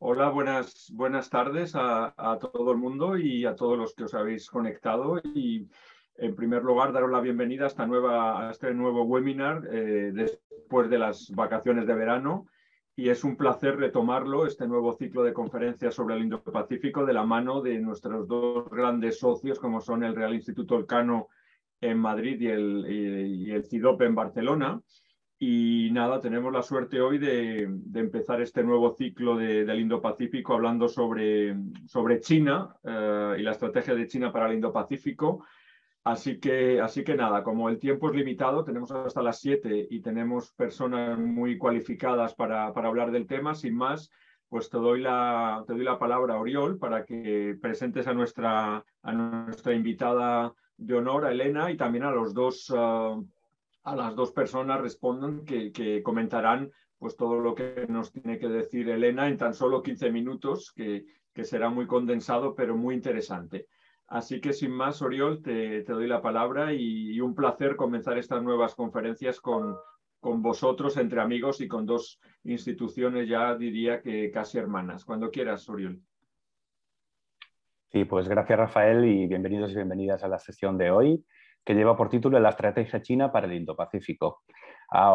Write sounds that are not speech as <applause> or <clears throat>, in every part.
Hola, buenas, buenas tardes a, todo el mundo y a todos los que os habéis conectado. Y en primer lugar, daros la bienvenida a, esta nueva, este nuevo webinar eh, después de las vacaciones de verano. Y es un placer retomarlo, este nuevo ciclo de conferencias sobre el Indo-Pacífico, de la mano de nuestros dos grandes socios, como son el Real Instituto Elcano en Madrid y el, y el CIDOP en Barcelona. Y nada, tenemos la suerte hoy de, empezar este nuevo ciclo del Indo-Pacífico hablando sobre, sobre China eh, y la estrategia de China para el Indo-Pacífico. Así que, así que nada, como el tiempo es limitado, tenemos hasta las 7 y tenemos personas muy cualificadas para, para, hablar del tema, sin más, pues te doy la, te doy la palabra, Oriol, para que presentes a nuestra, a nuestra invitada de honor, a Elena, y también a los dos... Uh, a las dos personas respondan que, comentarán pues todo lo que nos tiene que decir Elena en tan solo 15 minutos, que, será muy condensado, pero muy interesante. Así que sin más, Oriol, te, doy la palabra y, un placer comenzar estas nuevas conferencias con, con vosotros, entre amigos y con dos instituciones ya diría que casi hermanas. Cuando quieras, Oriol. Sí, pues gracias Rafael y bienvenidos y bienvenidas a la sesión de hoy que lleva por título La estrategia china para el Indo-Pacífico.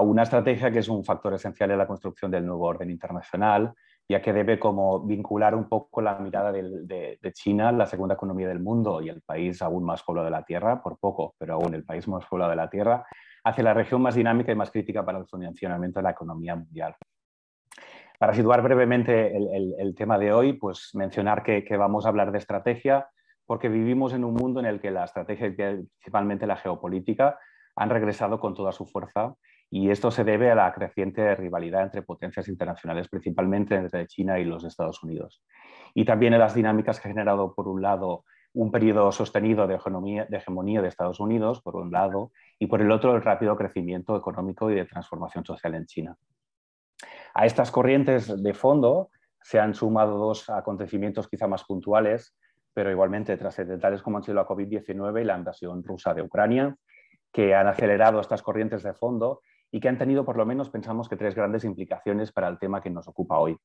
una estrategia que es un factor esencial en la construcción del nuevo orden internacional, ya que debe como vincular un poco la mirada de, China, la segunda economía del mundo y el país aún más poblado de la Tierra, por poco, pero aún el país más poblado de la Tierra, hacia la región más dinámica y más crítica para el funcionamiento de la economía mundial. Para situar brevemente el, tema de hoy, pues mencionar que, que, vamos a hablar de estrategia, porque vivimos en un mundo en el que la estrategia y principalmente la geopolítica han regresado con toda su fuerza y esto se debe a la creciente rivalidad entre potencias internacionales, principalmente entre China y los Estados Unidos. Y también a las dinámicas que ha generado, por un lado, un periodo sostenido de, de hegemonía de Estados Unidos, por un lado, y por el otro, el rápido crecimiento económico y de transformación social en China. A estas corrientes de fondo se han sumado dos acontecimientos quizá más puntuales pero igualmente trascendentales como han sido la COVID-19 y la invasión rusa de Ucrania, que han acelerado estas corrientes de fondo y que han tenido por lo menos, pensamos que tres grandes implicaciones para el tema que nos ocupa hoy.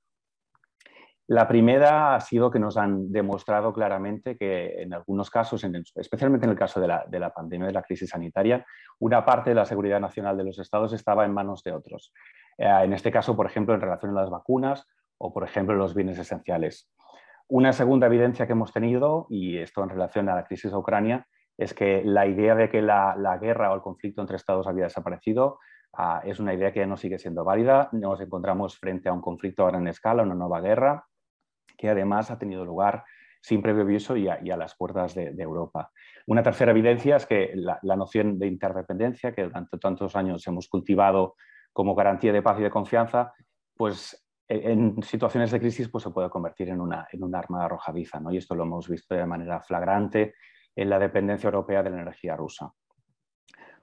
La primera ha sido que nos han demostrado claramente que en algunos casos, especialmente en el caso de la, de la, pandemia, de la crisis sanitaria, una parte de la seguridad nacional de los estados estaba en manos de otros. Eh, en este caso, por ejemplo, en relación a las vacunas o, por ejemplo, los bienes esenciales. Una segunda evidencia que hemos tenido, y esto en relación a la crisis de Ucrania, es que la idea de que la, guerra o el conflicto entre Estados había desaparecido ah, es una idea que ya no sigue siendo válida. Nos encontramos frente a un conflicto a gran escala, una nueva guerra, que además ha tenido lugar sin previo aviso y a, las puertas de, Europa. Una tercera evidencia es que la, la, noción de interdependencia, que durante tantos años hemos cultivado como garantía de paz y de confianza, pues en situaciones de crisis pues, se puede convertir en una, en un arma arrojadiza, ¿no? y esto lo hemos visto de manera flagrante en la dependencia europea de la energía rusa.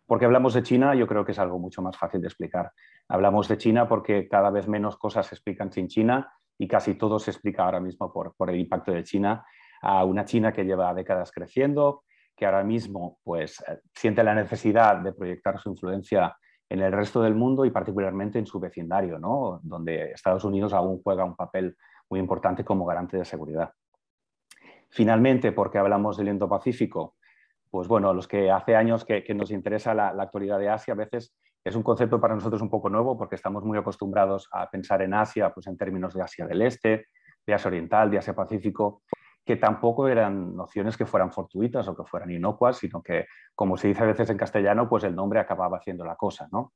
Porque hablamos de China, yo creo que es algo mucho más fácil de explicar. Hablamos de China porque cada vez menos cosas se explican sin China y casi todo se explica ahora mismo por, por el impacto de China a una China que lleva décadas creciendo, que ahora mismo pues, eh, siente la necesidad de proyectar su influencia en el resto del mundo y particularmente en su vecindario, ¿no? donde Estados Unidos aún juega un papel muy importante como garante de seguridad. Finalmente, porque hablamos del Indo-Pacífico, pues bueno, los que hace años que, nos interesa la, actualidad de Asia, a veces es un concepto para nosotros un poco nuevo porque estamos muy acostumbrados a pensar en Asia pues en términos de Asia del Este, de Asia Oriental, de Asia Pacífico, que tampoco eran nociones que fueran fortuitas o que fueran inocuas, sino que, como se dice a veces en castellano, pues el nombre acababa haciendo la cosa. ¿no?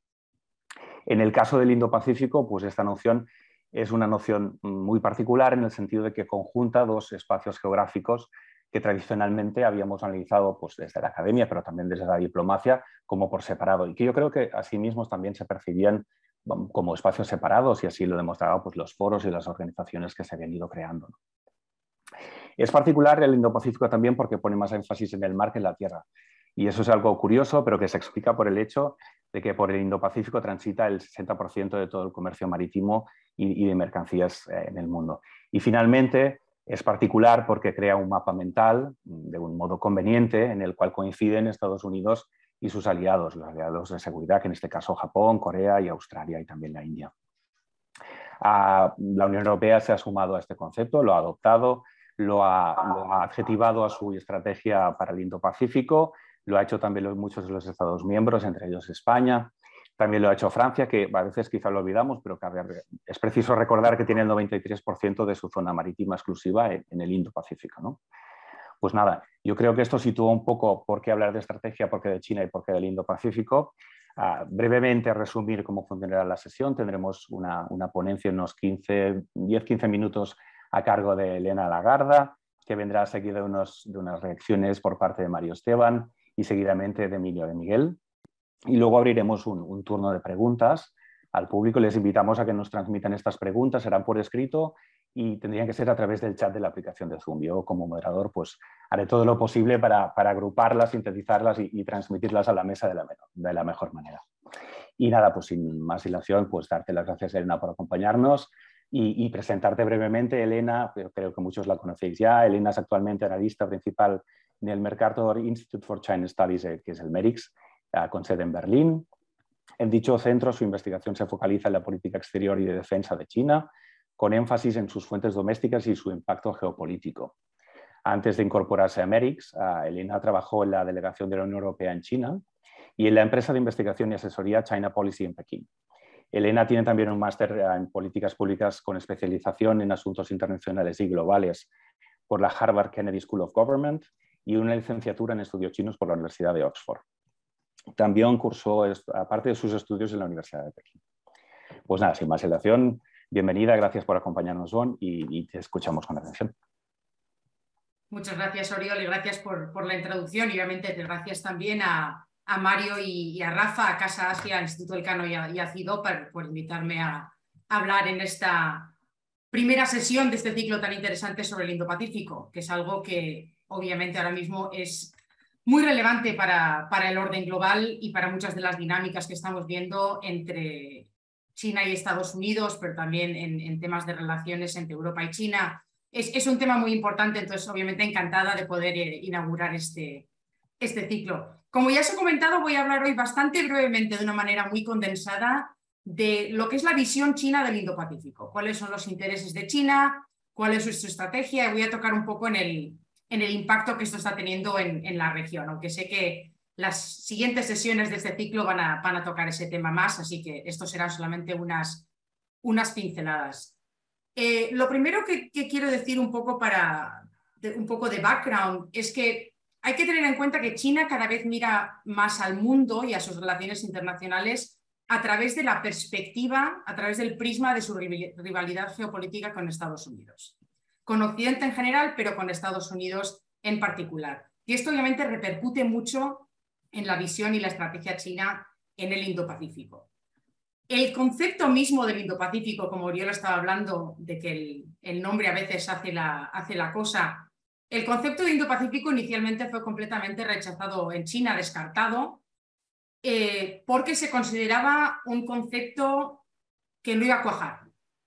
En el caso del Indo-Pacífico, pues esta noción es una noción muy particular en el sentido de que conjunta dos espacios geográficos que tradicionalmente habíamos analizado pues, desde la academia, pero también desde la diplomacia, como por separado, y que yo creo que mismos también se percibían como espacios separados, y así lo demostraban pues, los foros y las organizaciones que se habían ido creando. Es particular el Indo-Pacífico también porque pone más énfasis en el mar que en la tierra. Y eso es algo curioso, pero que se explica por el hecho de que por el Indo-Pacífico transita el 60% de todo el comercio marítimo y, de mercancías eh, en el mundo. Y finalmente es particular porque crea un mapa mental de un modo conveniente en el cual coinciden Estados Unidos y sus aliados, los aliados de seguridad, que en este caso Japón, Corea y Australia y también la India. la Unión Europea se ha sumado a este concepto, lo ha adoptado, lo ha, adjetivado a su estrategia para el Indo-Pacífico, lo ha hecho también muchos de los Estados miembros, entre ellos España, también lo ha hecho Francia, que a veces quizá lo olvidamos, pero que es preciso recordar que tiene el 93% de su zona marítima exclusiva en, el Indo-Pacífico. ¿no? Pues nada, yo creo que esto sitúa un poco por qué hablar de estrategia, por qué de China y por qué del Indo-Pacífico. Ah, brevemente resumir cómo funcionará la sesión. Tendremos una, ponencia en unos 10-15 minutos a cargo de Elena Lagarda, que vendrá seguida de, de unas reacciones por parte de Mario Esteban y seguidamente de Emilio de Miguel. Y luego abriremos un, turno de preguntas al público. Les invitamos a que nos transmitan estas preguntas, serán por escrito y tendrían que ser a través del chat de la aplicación de Zoom. Yo como moderador pues haré todo lo posible para, agruparlas, sintetizarlas y, transmitirlas a la mesa de la, de la, mejor manera. Y nada, pues sin más dilación, pues darte las gracias Elena por acompañarnos y, presentarte brevemente. Elena, creo que muchos la conocéis ya, Elena es actualmente analista principal en el Mercator Institute for China Studies, eh, que es el MERIX, con sede en Berlín. En dicho centro, su investigación se focaliza en la política exterior y de defensa de China, con énfasis en sus fuentes domésticas y su impacto geopolítico. Antes de incorporarse a MERIX, Elena trabajó en la delegación de la Unión Europea en China y en la empresa de investigación y asesoría China Policy en Pekín. Elena tiene también un máster en políticas públicas con especialización en asuntos internacionales y globales por la Harvard Kennedy School of Government y una licenciatura en estudios chinos por la Universidad de Oxford. También cursó, aparte de sus estudios, en la Universidad de Pekín. Pues nada, sin más dilación, bienvenida, gracias por acompañarnos, Juan, y, te escuchamos con atención. Muchas gracias, Oriol, y gracias por, la introducción. Y obviamente, gracias también a, Mario y, a Rafa, a Casa Asia, al Instituto del Cano y a, CIDO por, invitarme a, hablar en esta primera sesión de este ciclo tan interesante sobre el Indo-Pacífico, que es algo que obviamente ahora mismo es muy relevante para, para, el orden global y para muchas de las dinámicas que estamos viendo entre China y Estados Unidos, pero también en, temas de relaciones entre Europa y China. Es, es, un tema muy importante, entonces obviamente encantada de poder eh, inaugurar este, este ciclo. Como ya os he comentado, voy a hablar hoy bastante brevemente, de una manera muy condensada, de lo que es la visión china del Indo-Pacífico, cuáles son los intereses de China, cuál es su estrategia, y voy a tocar un poco en el, en el impacto que esto está teniendo en, la región, aunque sé que las siguientes sesiones de este ciclo van a, van a tocar ese tema más, así que esto serán solamente unas, unas pinceladas. Eh, lo primero que, quiero decir un poco para un poco de background es que hay que tener en cuenta que China cada vez mira más al mundo y a sus relaciones internacionales a través de la perspectiva, a través del prisma de su rivalidad geopolítica con Estados Unidos con Occidente en general, pero con Estados Unidos en particular. Y esto obviamente repercute mucho en la visión y la estrategia china en el Indo-Pacífico. El concepto mismo del Indo-Pacífico, como lo estaba hablando, de que el, nombre a veces hace la, hace la cosa, el concepto de Indo-Pacífico inicialmente fue completamente rechazado en China, descartado, eh, porque se consideraba un concepto que no iba a cuajar,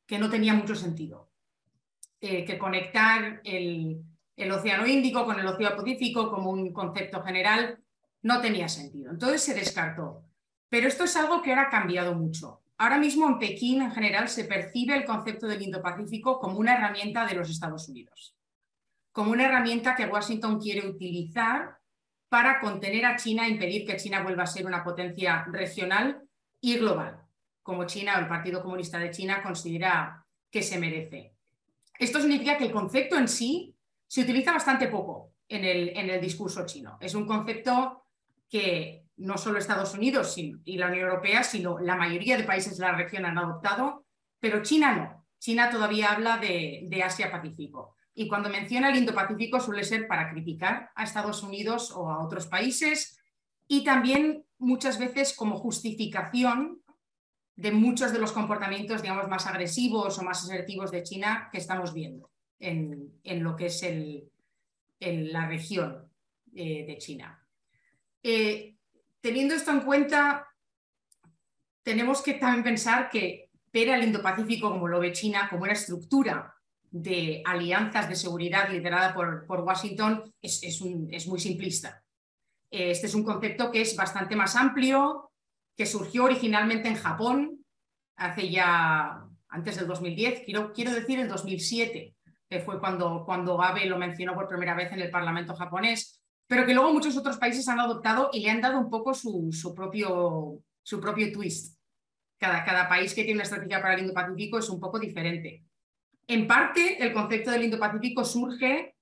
que no tenía mucho sentido. Eh, que conectar el, Océano Índico con el Océano Pacífico como un concepto general no tenía sentido. Entonces se descartó. Pero esto es algo que ahora ha cambiado mucho. Ahora mismo en Pekín en general se percibe el concepto del Indo-Pacífico como una herramienta de los Estados Unidos, como una herramienta que Washington quiere utilizar para contener a China e impedir que China vuelva a ser una potencia regional y global, como China o el Partido Comunista de China considera que se merece. Esto significa que el concepto en sí se utiliza bastante poco en el, en el discurso chino. Es un concepto que no solo Estados Unidos y la Unión Europea, sino la mayoría de países de la región han adoptado, pero China no. China todavía habla de, de Asia-Pacífico. Y cuando menciona el Indo-Pacífico suele ser para criticar a Estados Unidos o a otros países y también muchas veces como justificación de muchos de los comportamientos, digamos, más agresivos o más asertivos de China que estamos viendo en, lo que es el, en la región eh, de China. Eh, teniendo esto en cuenta, tenemos que también pensar que ver al Indo-Pacífico como lo ve China, como una estructura de alianzas de seguridad liderada por, por Washington, es, es muy simplista. Este es un concepto que es bastante más amplio, que surgió originalmente en Japón hace ya antes del 2010, quiero, quiero decir el 2007, que fue cuando, cuando Abe lo mencionó por primera vez en el Parlamento japonés, pero que luego muchos otros países han adoptado y le han dado un poco su, su propio, su propio twist. Cada, cada país que tiene una estrategia para el Indo-Pacífico es un poco diferente. En parte, el concepto del Indo-Pacífico surge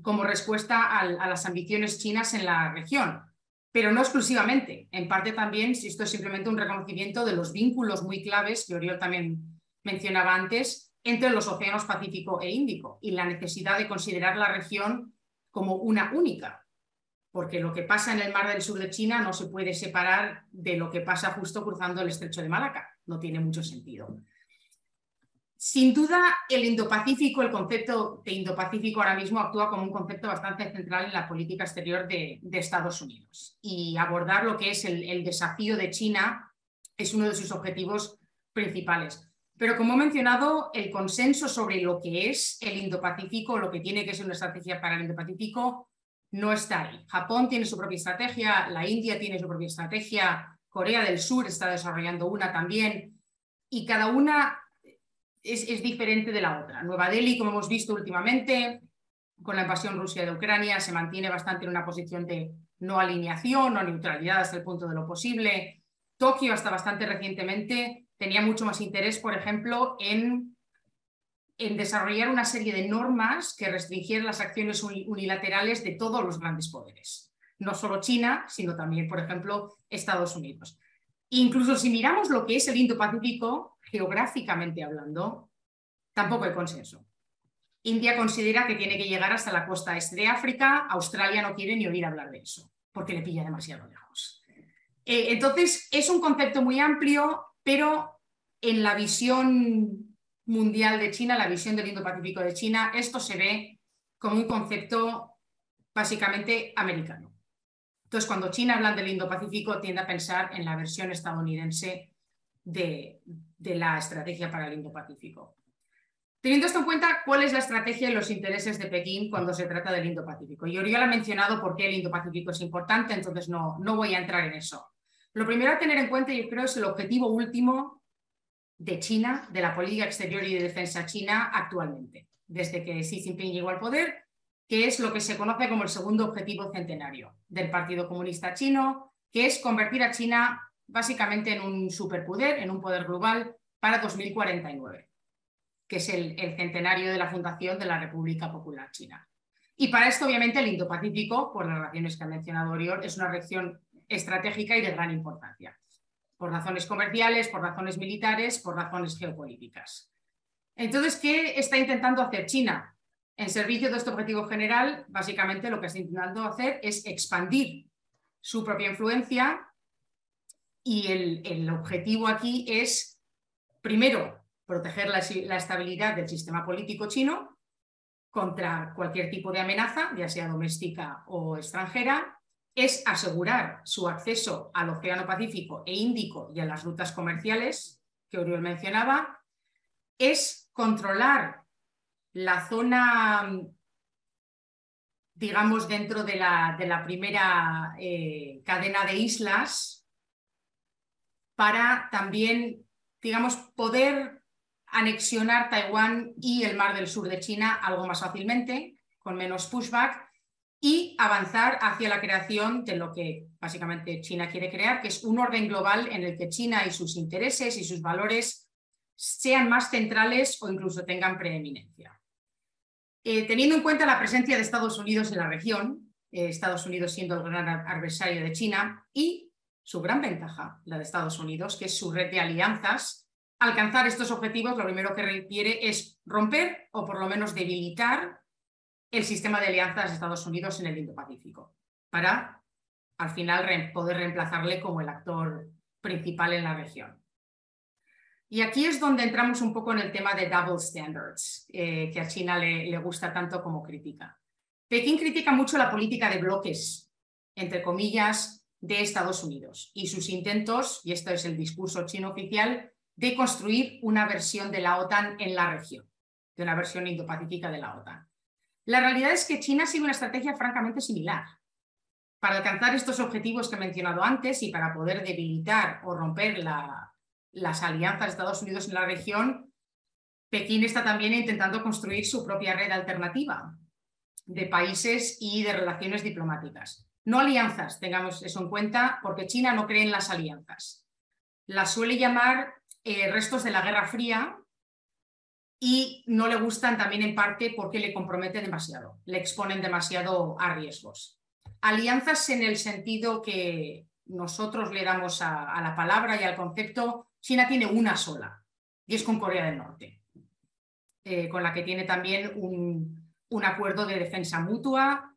como respuesta a, las ambiciones chinas en la región, pero no exclusivamente. En parte también, si esto es simplemente un reconocimiento de los vínculos muy claves que Oriol también mencionaba antes, entre los océanos Pacífico e Índico y la necesidad de considerar la región como una única, porque lo que pasa en el mar del sur de China no se puede separar de lo que pasa justo cruzando el estrecho de Malaca. No tiene mucho sentido. Sin duda, el Indo-Pacífico, el concepto de Indo-Pacífico ahora mismo actúa como un concepto bastante central en la política exterior de, Estados Unidos. Y abordar lo que es el, desafío de China es uno de sus objetivos principales. Pero como he mencionado, el consenso sobre lo que es el Indo-Pacífico, lo que tiene que ser una estrategia para el Indo-Pacífico, no está ahí. Japón tiene su propia estrategia, la India tiene su propia estrategia, Corea del Sur está desarrollando una también, y cada una es, diferente de la otra. Nueva Delhi, como hemos visto últimamente, con la invasión Rusia de Ucrania, se mantiene bastante en una posición de no alineación o neutralidad hasta el punto de lo posible. Tokio, hasta bastante recientemente, tenía mucho más interés, por ejemplo, en, en desarrollar una serie de normas que restringieran las acciones unilaterales de todos los grandes poderes. No solo China, sino también, por ejemplo, Estados Unidos. Incluso si miramos lo que es el Indo-Pacífico, geográficamente hablando, tampoco hay consenso. India considera que tiene que llegar hasta la costa este de África, Australia no quiere ni oír hablar de eso, porque le pilla demasiado lejos. Eh, entonces, es un concepto muy amplio, pero en la visión mundial de China, la visión del Indo-Pacífico de China, esto se ve como un concepto básicamente americano. Entonces, cuando China habla del Indo-Pacífico, tiende a pensar en la versión estadounidense de, la estrategia para el Indo-Pacífico. Teniendo esto en cuenta, ¿cuál es la estrategia y los intereses de Pekín cuando se trata del Indo-Pacífico? Y Oriol ha mencionado por qué el Indo-Pacífico es importante, entonces no, no voy a entrar en eso. Lo primero a tener en cuenta, yo creo, es el objetivo último de China, de la política exterior y de defensa china actualmente, desde que Xi Jinping llegó al poder, que es lo que se conoce como el segundo objetivo centenario del Partido Comunista Chino, que es convertir a China básicamente en un superpoder, en un poder global para 2049, que es el, centenario de la fundación de la República Popular China. Y para esto, obviamente, el Indo-Pacífico, por las razones que ha mencionado Oriol, es una región estratégica y de gran importancia, por razones comerciales, por razones militares, por razones geopolíticas. Entonces, ¿qué está intentando hacer China? En servicio de este objetivo general, básicamente lo que está intentando hacer es expandir su propia influencia y el, objetivo aquí es, primero, proteger la, estabilidad del sistema político chino contra cualquier tipo de amenaza, ya sea doméstica o extranjera, es asegurar su acceso al Océano Pacífico e Índico y a las rutas comerciales que Oriol mencionaba, es controlar la zona, digamos, dentro de la, de la primera eh, cadena de islas para también, digamos, poder anexionar Taiwán y el mar del sur de China algo más fácilmente, con menos pushback, y avanzar hacia la creación de lo que básicamente China quiere crear, que es un orden global en el que China y sus intereses y sus valores sean más centrales o incluso tengan preeminencia. Eh, teniendo en cuenta la presencia de Estados Unidos en la región, eh, Estados Unidos siendo el gran adversario de China, y su gran ventaja, la de Estados Unidos, que es su red de alianzas. Alcanzar estos objetivos lo primero que requiere es romper o por lo menos debilitar el sistema de alianzas de Estados Unidos en el Indo-Pacífico, para al final poder reemplazarle como el actor principal en la región. Y aquí es donde entramos un poco en el tema de double standards, eh, que a China le, gusta tanto como crítica. Pekín critica mucho la política de bloques, entre comillas, de Estados Unidos y sus intentos, y esto es el discurso chino oficial, de construir una versión de la OTAN en la región, de una versión indopacífica de la OTAN. La realidad es que China sigue una estrategia francamente similar. Para alcanzar estos objetivos que he mencionado antes y para poder debilitar o romper las alianzas de Estados Unidos en la región, Pekín está también intentando construir su propia red alternativa de países y de relaciones diplomáticas. No alianzas, tengamos eso en cuenta, porque China no cree en las alianzas. Las suele llamar eh, restos de la Guerra Fría y no le gustan también en parte porque le comprometen demasiado, le exponen demasiado a riesgos. Alianzas en el sentido que nosotros le damos a la palabra y al concepto, China tiene una sola, y es con Corea del Norte. Eh, con la que tiene también un, un acuerdo de defensa mutua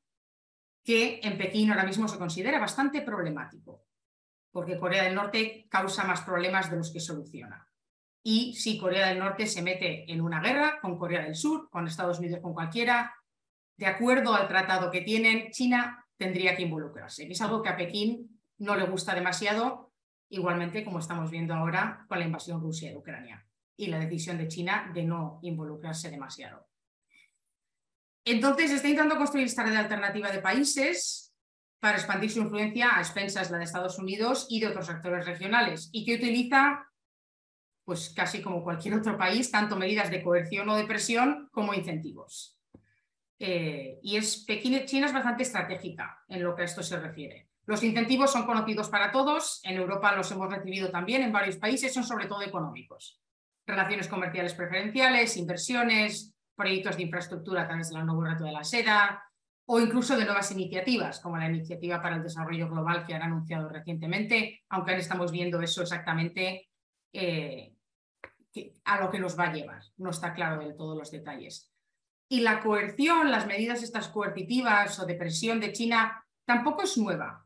que en Pekín ahora mismo se considera bastante problemático, porque Corea del Norte causa más problemas de los que soluciona. Y si Corea del Norte se mete en una guerra con Corea del Sur, con Estados Unidos, con cualquiera, de acuerdo al tratado que tienen, China tendría que involucrarse. Es algo que a Pekín no le gusta demasiado, igualmente como estamos viendo ahora con la invasión rusa de Ucrania y la decisión de China de no involucrarse demasiado. Entonces, está intentando construir esta red alternativa de países para expandir su influencia a expensas la de Estados Unidos y de otros actores regionales y que utiliza, pues casi como cualquier otro país, tanto medidas de coerción o de presión como incentivos. Eh, y es China es bastante estratégica en lo que a esto se refiere. Los incentivos son conocidos para todos, en Europa los hemos recibido también en varios países, son sobre todo económicos relaciones comerciales preferenciales, inversiones, proyectos de infraestructura a través de la nueva reto de la seda o incluso de nuevas iniciativas, como la Iniciativa para el Desarrollo Global que han anunciado recientemente, aunque ahora estamos viendo eso exactamente eh, a lo que nos va a llevar. No está claro del todo los detalles. Y la coerción, las medidas estas coercitivas o de presión de China tampoco es nueva,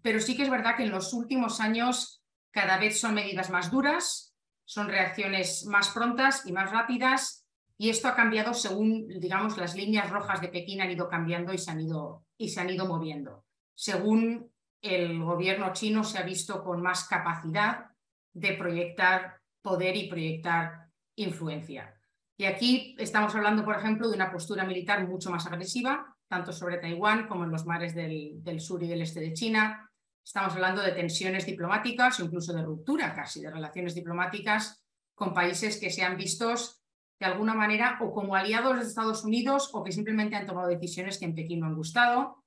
pero sí que es verdad que en los últimos años cada vez son medidas más duras, son reacciones más prontas y más rápidas y esto ha cambiado según, digamos, las líneas rojas de Pekín han ido cambiando y se han ido, y se han ido moviendo. Según el gobierno chino se ha visto con más capacidad de proyectar poder y proyectar influencia. Y aquí estamos hablando, por ejemplo, de una postura militar mucho más agresiva, tanto sobre Taiwán como en los mares del, sur y del este de China, Estamos hablando de tensiones diplomáticas incluso de ruptura casi de relaciones diplomáticas con países que se han vistos de alguna manera o como aliados de Estados Unidos o que simplemente han tomado decisiones que en Pekín no han gustado,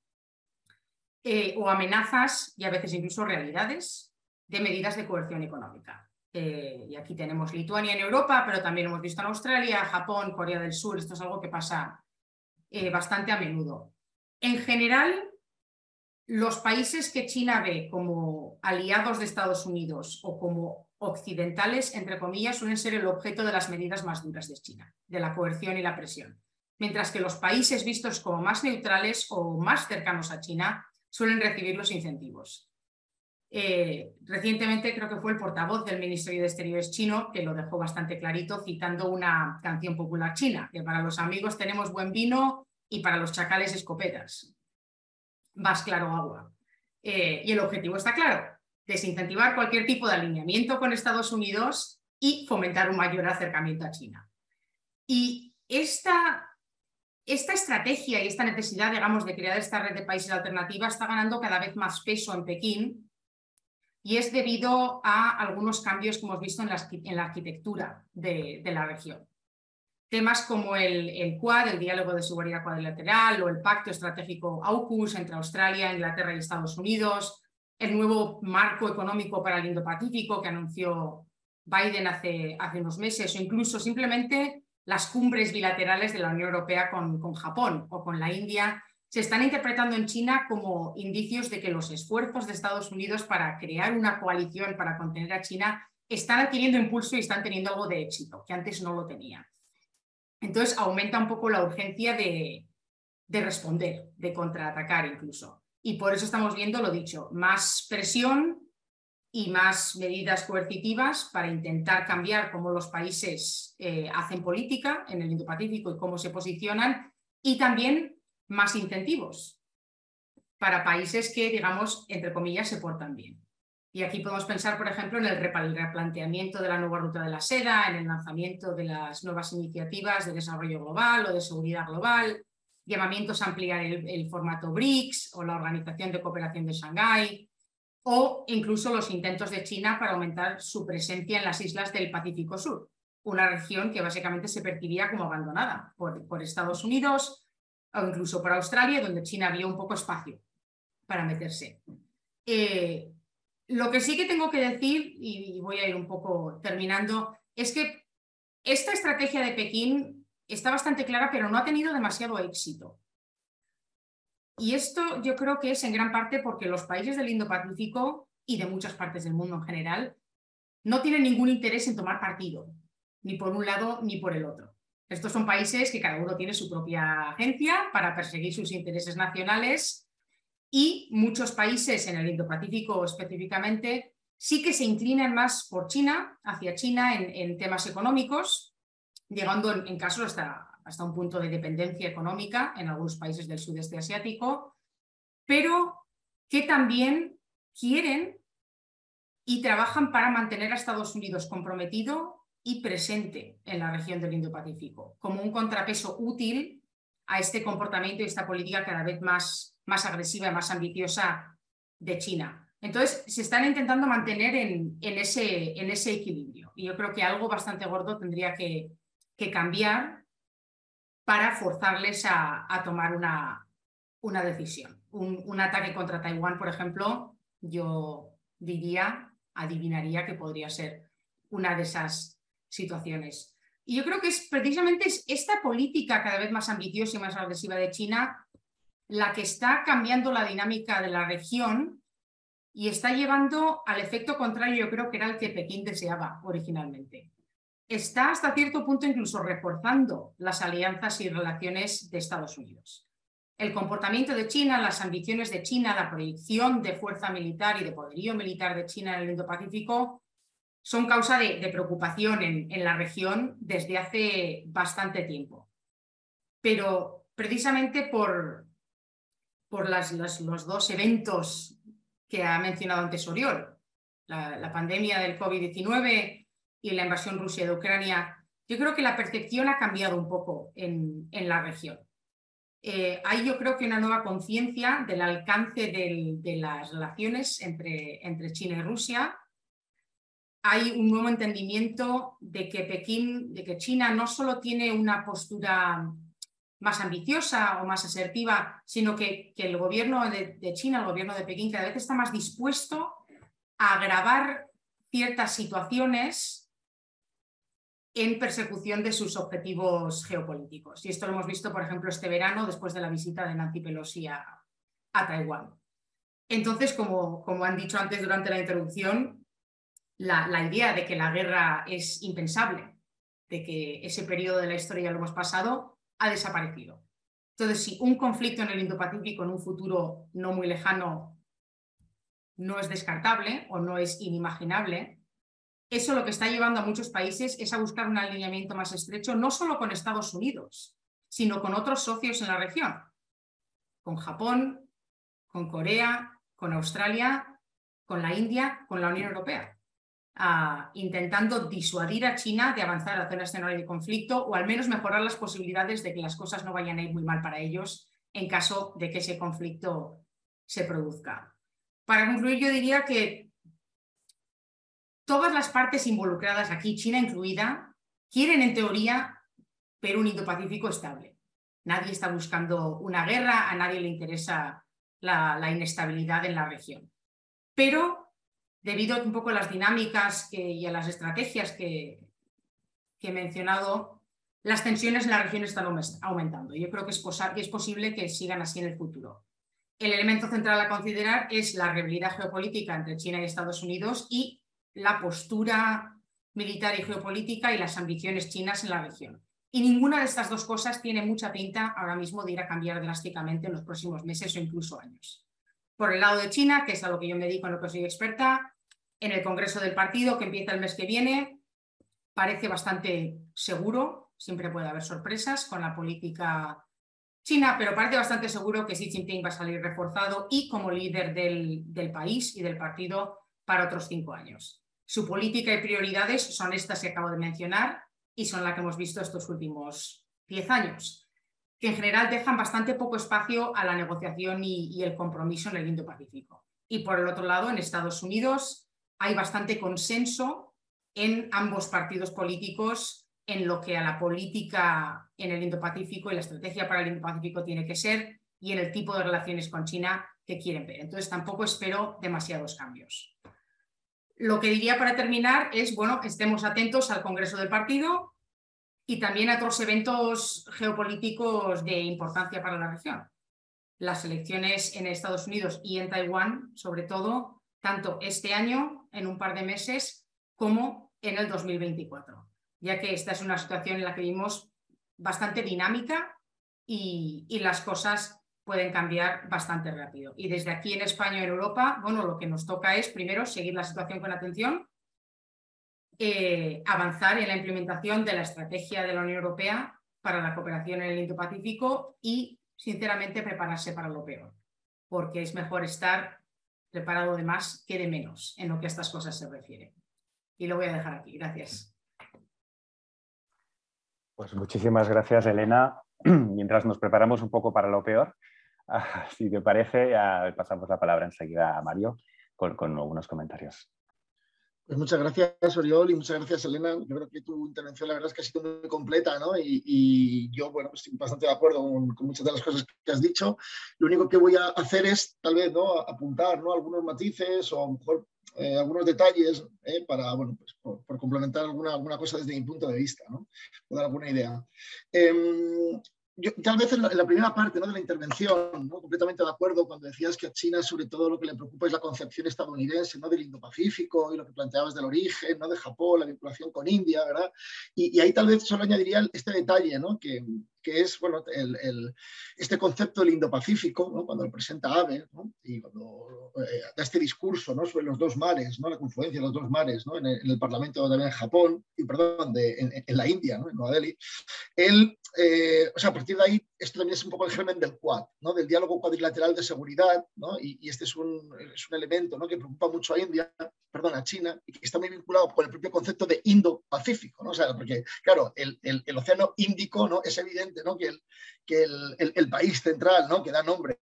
eh, o amenazas y a veces incluso realidades de medidas de coerción económica. Eh, y aquí tenemos Lituania en Europa, pero también hemos visto en Australia, Japón, Corea del Sur. Esto es algo que pasa eh, bastante a menudo. En general, los países que China ve como aliados de Estados Unidos o como occidentales, entre comillas, suelen ser el objeto de las medidas más duras de China, de la coerción y la presión. Mientras que los países vistos como más neutrales o más cercanos a China suelen recibir los incentivos. Eh, recientemente creo que fue el portavoz del Ministerio de Exteriores chino que lo dejó bastante clarito citando una canción popular china, que para los amigos tenemos buen vino y para los chacales escopetas más claro agua. Eh, y el objetivo está claro, desincentivar cualquier tipo de alineamiento con Estados Unidos y fomentar un mayor acercamiento a China. Y esta, esta estrategia y esta necesidad, digamos, de crear esta red de países alternativas está ganando cada vez más peso en Pekín y es debido a algunos cambios que hemos visto en la, arquitectura de la región. Temas como el, el, Quad, el diálogo de seguridad cuadrilateral o el pacto estratégico AUKUS entre Australia, Inglaterra y Estados Unidos, el nuevo marco económico para el Indo-Pacífico que anunció Biden hace, hace unos meses o incluso simplemente las cumbres bilaterales de la Unión Europea con, con Japón o con la India se están interpretando en China como indicios de que los esfuerzos de Estados Unidos para crear una coalición para contener a China están adquiriendo impulso y están teniendo algo de éxito, que antes no lo tenían. Entonces aumenta un poco la urgencia de, responder, de contraatacar incluso. Y por eso estamos viendo, lo dicho, más presión y más medidas coercitivas para intentar cambiar cómo los países eh, hacen política en el Indo-Pacífico y cómo se posicionan, y también más incentivos para países que, digamos, entre comillas, se portan bien. Y aquí podemos pensar, por ejemplo, en el replanteamiento de la nueva ruta de la seda, en el lanzamiento de las nuevas iniciativas de desarrollo global o de seguridad global, llamamientos a ampliar el, formato BRICS o la Organización de Cooperación de Shanghái, o incluso los intentos de China para aumentar su presencia en las islas del Pacífico Sur, una región que básicamente se percibía como abandonada por, por Estados Unidos o incluso por Australia, donde China había un poco espacio para meterse. Eh, lo que sí que tengo que decir, y voy a ir un poco terminando, es que esta estrategia de Pekín está bastante clara, pero no ha tenido demasiado éxito. Y esto yo creo que es en gran parte porque los países del Indo-Pacífico y de muchas partes del mundo en general no tienen ningún interés en tomar partido, ni por un lado ni por el otro. Estos son países que cada uno tiene su propia agencia para perseguir sus intereses nacionales y muchos países en el Indo-Pacífico específicamente sí que se inclinan más por China, hacia China en, temas económicos, llegando en, casos hasta, hasta un punto de dependencia económica en algunos países del sudeste asiático, pero que también quieren y trabajan para mantener a Estados Unidos comprometido y presente en la región del Indo-Pacífico, como un contrapeso útil a este comportamiento y esta política cada vez más, más agresiva y más ambiciosa de China. Entonces, se están intentando mantener en, ese, en ese, equilibrio. Y yo creo que algo bastante gordo tendría que, cambiar para forzarles a, tomar una, una decisión. Un, un, ataque contra Taiwán, por ejemplo, yo diría, adivinaría que podría ser una de esas situaciones. Y yo creo que es precisamente esta política cada vez más ambiciosa y más agresiva de China la que está cambiando la dinámica de la región y está llevando al efecto contrario, yo creo que era el que Pekín deseaba originalmente. Está hasta cierto punto incluso reforzando las alianzas y relaciones de Estados Unidos. El comportamiento de China, las ambiciones de China, la proyección de fuerza militar y de poderío militar de China en el Indo-Pacífico son causa de, preocupación en, la región desde hace bastante tiempo. Pero precisamente por, por los dos eventos que ha mencionado antes Oriol, la, pandemia del COVID-19 y la invasión rusa de Ucrania, yo creo que la percepción ha cambiado un poco en, la región. Eh, hay yo creo que una nueva conciencia del alcance de las relaciones entre, entre China y Rusia. Hay un nuevo entendimiento de que Pekín, de que China no solo tiene una postura más ambiciosa o más asertiva, sino que, que el gobierno de, China, el gobierno de Pekín, cada vez está más dispuesto a agravar ciertas situaciones en persecución de sus objetivos geopolíticos. Y esto lo hemos visto, por ejemplo, este verano, después de la visita de Nancy Pelosi a, Taiwán. Entonces, como, como, han dicho antes durante la introducción, la, idea de que la guerra es impensable, de que ese periodo de la historia lo hemos pasado, ha desaparecido. Entonces, si un conflicto en el Indo-Pacífico en un futuro no muy lejano no es descartable o no es inimaginable, eso lo que está llevando a muchos países es a buscar un alineamiento más estrecho, no solo con Estados Unidos, sino con otros socios en la región, con Japón, con Corea, con Australia, con la India, con la Unión Europea intentando disuadir a China de avanzar hacia un escenario de conflicto o al menos mejorar las posibilidades de que las cosas no vayan a ir muy mal para ellos en caso de que ese conflicto se produzca. Para concluir, yo diría que todas las partes involucradas aquí, China incluida, quieren en teoría ver un Indo-Pacífico estable. Nadie está buscando una guerra, a nadie le interesa la inestabilidad en la región. Pero debido un poco a las dinámicas y a las estrategias que, he mencionado, las tensiones en la región están aumentando. Yo creo que es, posible que sigan así en el futuro. El elemento central a considerar es la rivalidad geopolítica entre China y Estados Unidos y la postura militar y geopolítica y las ambiciones chinas en la región. Y ninguna de estas dos cosas tiene mucha pinta ahora mismo de ir a cambiar drásticamente en los próximos meses o incluso años. Por el lado de China, que es a lo que yo me dedico, en lo que soy experta, en el Congreso del Partido, que empieza el mes que viene. Parece bastante seguro, siempre puede haber sorpresas con la política china, pero parece bastante seguro que Xi Jinping va a salir reforzado y como líder del, país y del partido para otros cinco años. Su política y prioridades son estas que acabo de mencionar y son las que hemos visto estos últimos diez años, que en general dejan bastante poco espacio a la negociación y, y el compromiso en el Indo-Pacífico. Y por el otro lado, en Estados Unidos, hay bastante consenso en ambos partidos políticos en lo que a la política en el Indo-Pacífico y la estrategia para el Indo-Pacífico tiene que ser y en el tipo de relaciones con China que quieren ver. Entonces tampoco espero demasiados cambios. Lo que diría para terminar es, bueno, estemos atentos al Congreso del Partido y también a otros eventos geopolíticos de importancia para la región. Las elecciones en Estados Unidos y en Taiwán, sobre todo, tanto este año, en un par de meses, como en el 2024, ya que esta es una situación en la que vimos bastante dinámica y, las cosas pueden cambiar bastante rápido. Y desde aquí en España en Europa, bueno, lo que nos toca es primero seguir la situación con atención, eh, avanzar en la implementación de la estrategia de la Unión Europea para la cooperación en el Indo-Pacífico y, sinceramente, prepararse para lo peor, porque es mejor estar preparado de más que de menos en lo que a estas cosas se refiere. Y lo voy a dejar aquí. Gracias. Pues muchísimas gracias, Elena. <clears throat> Mientras nos preparamos un poco para lo peor, <laughs> si te parece, ya pasamos la palabra enseguida a Mario con, algunos comentarios. Pues muchas gracias, Oriol, y muchas gracias, Elena. Yo creo que tu intervención, la verdad es que ha sido muy completa, ¿no? Y, yo, bueno, estoy bastante de acuerdo con, muchas de las cosas que has dicho. Lo único que voy a hacer es, tal vez, ¿no? Apuntar, ¿no? Algunos matices o a lo mejor eh, algunos detalles eh, para, bueno, pues por, complementar alguna, alguna cosa desde mi punto de vista, ¿no? O dar alguna idea. Em, yo, tal vez en la, primera parte ¿no? de la intervención, ¿no? completamente de acuerdo cuando decías que a China sobre todo lo que le preocupa es la concepción estadounidense ¿no? del Indo-Pacífico y lo que planteabas del origen, ¿no? de Japón, la vinculación con India, ¿verdad? Y, y ahí tal vez solo añadiría este detalle, ¿no? que, que es bueno, el, este concepto del Indo-Pacífico, cuando lo presenta Abe, y cuando eh, da este discurso ¿no? sobre los dos mares, ¿no? la confluencia de los dos mares ¿no? en, el, Parlamento en Japón, y perdón, de, en, la India, en Nueva Delhi, él, eh, o sea, a partir de ahí, esto también es un poco el germen del Quad, ¿no? del diálogo cuadrilateral de seguridad, ¿no? y, y, este es un, es un elemento ¿no? que preocupa mucho a India, perdón, a China, y que está muy vinculado con el propio concepto de Indo-Pacífico, ¿no? o sea, porque, claro, el, el, el Océano Índico ¿no? es evidente que, el, que el, país central ¿no? que da nombre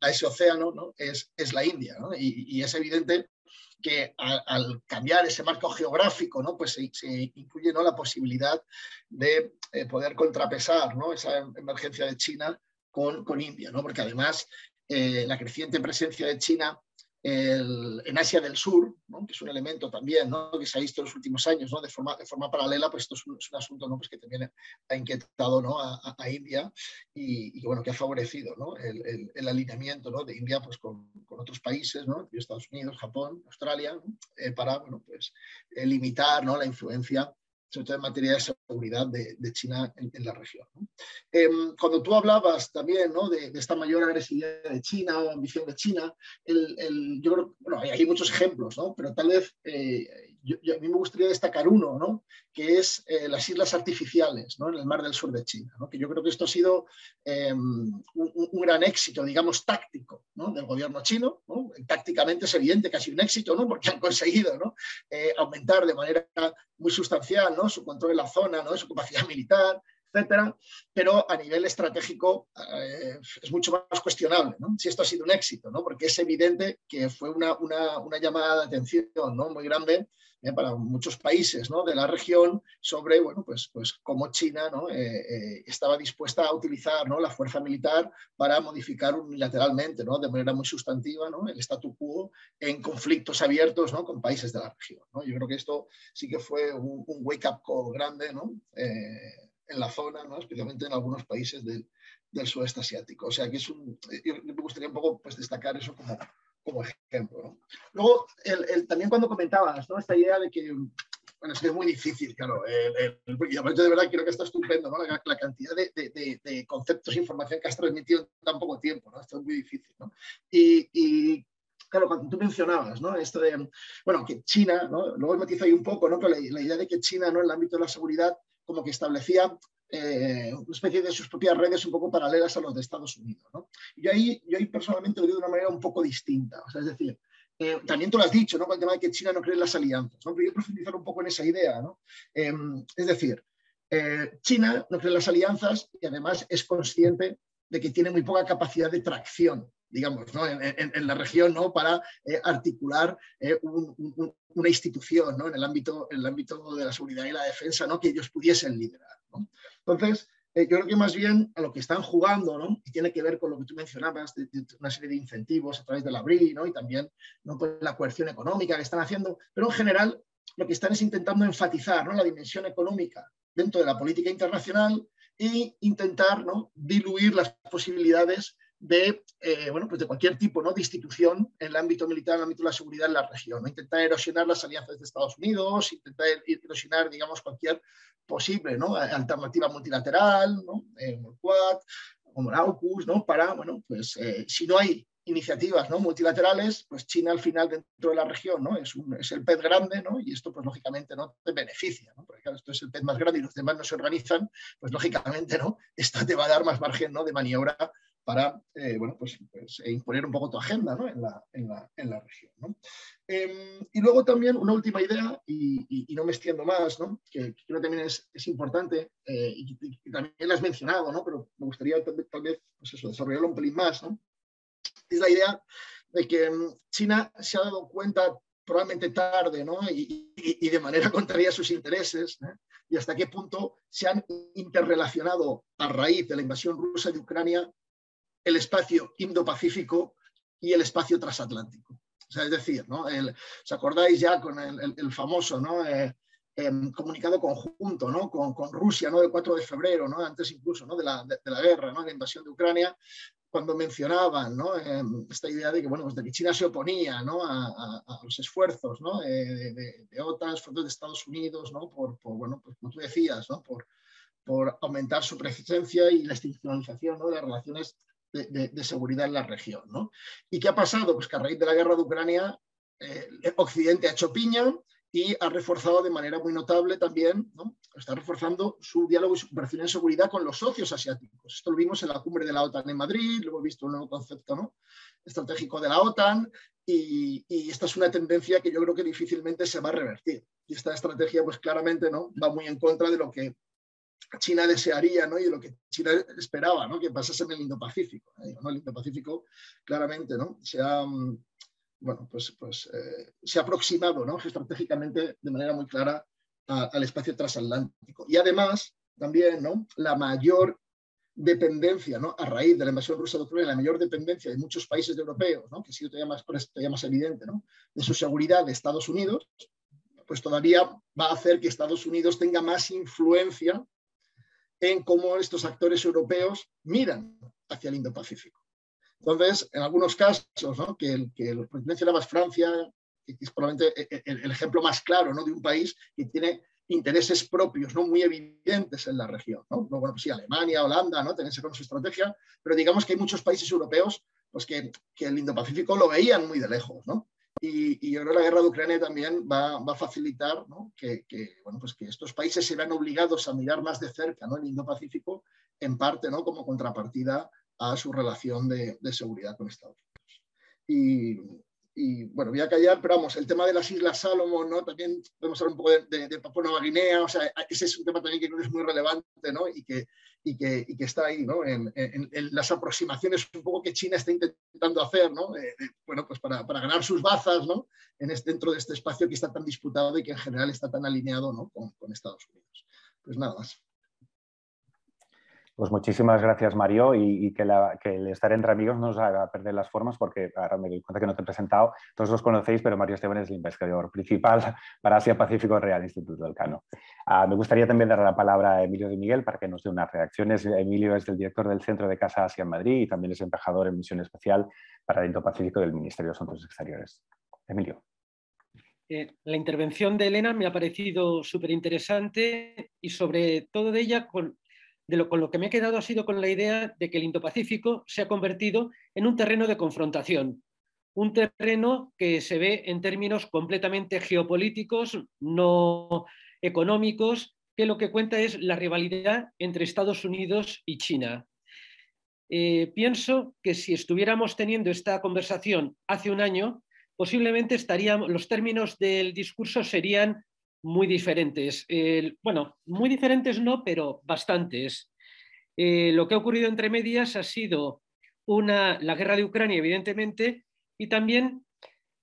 a, ese océano ¿no? es, es, la India. Y, es evidente que al, cambiar ese marco geográfico, ¿no? pues se, incluye ¿no? la posibilidad de eh, poder contrapesar ¿no? esa emergencia de China con, con India, ¿no? porque además eh, la creciente presencia de China en Asia del Sur, que es un elemento también que se ha visto en los últimos años de, forma, de forma paralela, pues esto es un, asunto pues que también ha inquietado a, India y, bueno, que ha favorecido el, alineamiento de India pues, con, otros países, Estados Unidos, Japón, Australia, eh, para bueno, pues, eh, limitar la influencia sobre todo en materia de seguridad de, China en, la región. Em, cuando tú hablabas también de, esta mayor agresividad de China o ambición de China, el, yo creo, bueno, hay, muchos ejemplos, pero tal vez eh, a mí me gustaría destacar uno, ¿no? que es eh, las islas artificiales en el mar del sur de China, que yo creo que esto ha sido em, un, gran éxito, digamos, táctico del gobierno chino. Tácticamente es evidente que ha sido un éxito, ¿no? <laughs> porque han conseguido ¿no? Eh, aumentar de manera muy sustancial ¿no? su control de la zona, ¿no? su capacidad militar, etcétera, pero a nivel estratégico eh, es mucho más cuestionable si esto ha sido un éxito, ¿no? porque es evidente que fue una, una, llamada de atención ¿no? muy grande ¿eh? para muchos países de la región sobre bueno, pues, pues cómo China. Eh, eh, estaba dispuesta a utilizar la fuerza militar para modificar unilateralmente, de manera muy sustantiva, el statu quo en conflictos abiertos con países de la región. Yo creo que esto sí que fue un, wake-up call grande ¿no? En la zona, ¿no? especialmente en algunos países del, del sudeste asiático. O sea que es un, yo me gustaría un poco pues, destacar eso como, como ejemplo. Luego, el, también cuando comentabas ¿no? esta idea de que, bueno, es que es muy difícil, claro, y aparte de verdad creo que está estupendo ¿no? la, cantidad de, de, de, conceptos e información que has transmitido en tan poco tiempo, ¿no? esto es muy difícil. ¿no? Y, y claro, cuando tú mencionabas, ¿no? Esto de, bueno, que China, ¿no? Luego matizo ahí un poco, ¿no? Pero la, la, idea de que China, ¿no? En el ámbito de la seguridad, como que establecía eh, una especie de sus propias redes un poco paralelas a los de Estados Unidos. ¿no? Y ahí, yo ahí personalmente lo digo de una manera un poco distinta. Es decir, eh, también tú lo has dicho, ¿no? Con el tema de que China no cree en las alianzas. ¿no? Pero yo profundizar un poco en esa idea. ¿no? Eh, es decir, China no cree en las alianzas y además es consciente de que tiene muy poca capacidad de tracción digamos, en, la región ¿no? para eh, articular eh, una institución ¿no? en, el ámbito, en el ámbito de la seguridad y la defensa ¿no? que ellos pudiesen liderar. Entonces, eh, yo creo que más bien a lo que están jugando, ¿no? y tiene que ver con lo que tú mencionabas, una serie de incentivos a través de la BRI, ¿no? y también ¿no? Pues la coerción económica que están haciendo, pero en general lo que están es intentando enfatizar ¿no? la dimensión económica dentro de la política internacional e intentar ¿no? diluir las posibilidades de, eh, bueno, pues de cualquier tipo ¿no? de institución en el ámbito militar, en el ámbito de la seguridad en la región. ¿no? Intentar erosionar las alianzas de Estados Unidos, intentar erosionar, digamos, cualquier posible ¿no? alternativa multilateral, ¿no? Eh, como el Quad, como el AUKUS, ¿no? para, bueno, pues eh, si no hay iniciativas ¿no? multilaterales, pues China al final dentro de la región ¿no? es, un, es el pez grande ¿no? y esto pues lógicamente no te beneficia, porque claro, esto es el pez más grande y los demás no se organizan, pues lógicamente ¿no? <laughs> esto te va a dar más margen ¿no? de maniobra para eh, bueno, pues, pues eh, imponer un poco tu agenda ¿no? en, la, en, la, en, la, región. ¿no? Em, y luego también una última idea, y, y, no me extiendo más, ¿no? que, que creo también es, es importante, eh, y, y, también la has mencionado, ¿no? pero me gustaría tal, tal vez pues eso, desarrollarlo un pelín más, ¿no? es la idea de que em, China se ha dado cuenta probablemente tarde ¿no? y, y, de manera <laughs> contraria a sus intereses, ¿eh? y hasta qué punto se han interrelacionado a raíz de la invasión rusa de Ucrania el espacio Indo-Pacífico y el espacio transatlántico. Es decir, ¿no? El, ¿os acordáis ya con el, famoso ¿no? Eh, eh, comunicado conjunto ¿no? con, Rusia ¿no? del 4 de febrero, ¿no? antes incluso ¿no? de, la, de, de la guerra, ¿no? la invasión de Ucrania, cuando mencionaban ¿no? eh, esta idea de que, bueno, pues de que China se oponía ¿no? a, los esfuerzos ¿no? eh, de, de, OTAN, esfuerzos de Estados Unidos, ¿no? por, por, pues como tú decías, ¿no? por, por aumentar su presencia y la institucionalización ¿no? de las relaciones de, seguridad en la región. ¿no? ¿Y qué ha pasado? Pues que a raíz de la guerra de Ucrania, eh, Occidente ha hecho piña y ha reforzado de manera muy notable también, ¿no? está reforzando su diálogo y su cooperación en seguridad con los socios asiáticos. Esto lo vimos en la cumbre de la OTAN en Madrid, luego hemos visto un nuevo concepto ¿no? estratégico de la OTAN y, y, esta es una tendencia que yo creo que difícilmente se va a revertir. Y esta estrategia pues claramente ¿no? va muy en contra de lo que China desearía ¿no? y lo que China esperaba ¿no? que pasase en el Indo-Pacífico. ¿eh? El Indo-Pacífico claramente ¿no? se ha, bueno, pues, pues eh, se ha aproximado ¿no? estratégicamente de manera muy clara al espacio transatlántico. Y además, también ¿no? la mayor dependencia, ¿no? a raíz de la invasión rusa de Ucrania, la mayor dependencia de muchos países europeos, ¿no? que ha sido todavía más, todavía más evidente, ¿no? de su seguridad de Estados Unidos, pues todavía va a hacer que Estados Unidos tenga más influencia en cómo estos actores europeos miran hacia el Indo-Pacífico. Entonces, en algunos casos, que, el, que lo que mencionabas Francia, es probablemente el, el, ejemplo más claro ¿no? de un país que tiene intereses propios ¿no? muy evidentes en la región. ¿no? Bueno, pues sí, Alemania, Holanda, ¿no? con su estrategia, pero digamos que hay muchos países europeos pues que, que el Indo-Pacífico lo veían muy de lejos. ¿no? Y, y, que la guerra de Ucrania también va, va a facilitar que, bueno, pues que estos países se vean obligados a mirar más de cerca ¿no? el Indo-Pacífico, en parte ¿no? como contrapartida a su relación de, de seguridad con Estados Unidos. Y, bueno, voy a callar, pero vamos, el tema de las Islas Salomón, ¿no? También podemos hablar un poco de Papua Nueva Guinea, o sea, ese es un tema también que creo que es muy relevante, ¿no? Y que, y que, está ahí, ¿no? En, las aproximaciones un poco que China está intentando hacer, ¿no? Bueno, pues para, ganar sus bazas, ¿no? En dentro de este espacio que está tan disputado y que en general está tan alineado, ¿no? Con Estados Unidos. Pues nada más. Pues muchísimas gracias, Mario, y, que, el estar entre amigos no nos haga perder las formas, porque ahora me doy cuenta que no te he presentado, todos los conocéis, pero Mario Esteban es el investigador principal <laughs> para Asia Pacífico Real Instituto del Cano. Uh, me gustaría también dar la palabra a Emilio de Miguel para que nos dé unas reacciones. Emilio es el director del Centro de Casa Asia en Madrid y también es embajador en misión especial para el Indo-Pacífico del Ministerio de Asuntos Exteriores. Emilio. Eh, la intervención de Elena me ha parecido súper interesante y sobre todo de ella con de lo, con lo que me he quedado ha sido con la idea de que el Indo-Pacífico se ha convertido en un terreno de confrontación, un terreno que se ve en términos completamente geopolíticos, no económicos, que lo que cuenta es la rivalidad entre Estados Unidos y China. Eh, pienso que si estuviéramos teniendo esta conversación hace un año, posiblemente estaríamos, los términos del discurso serían muy diferentes. Bueno, muy diferentes no, pero bastantes. Eh, lo que ha ocurrido entre medias ha sido una, la guerra de Ucrania, evidentemente, y también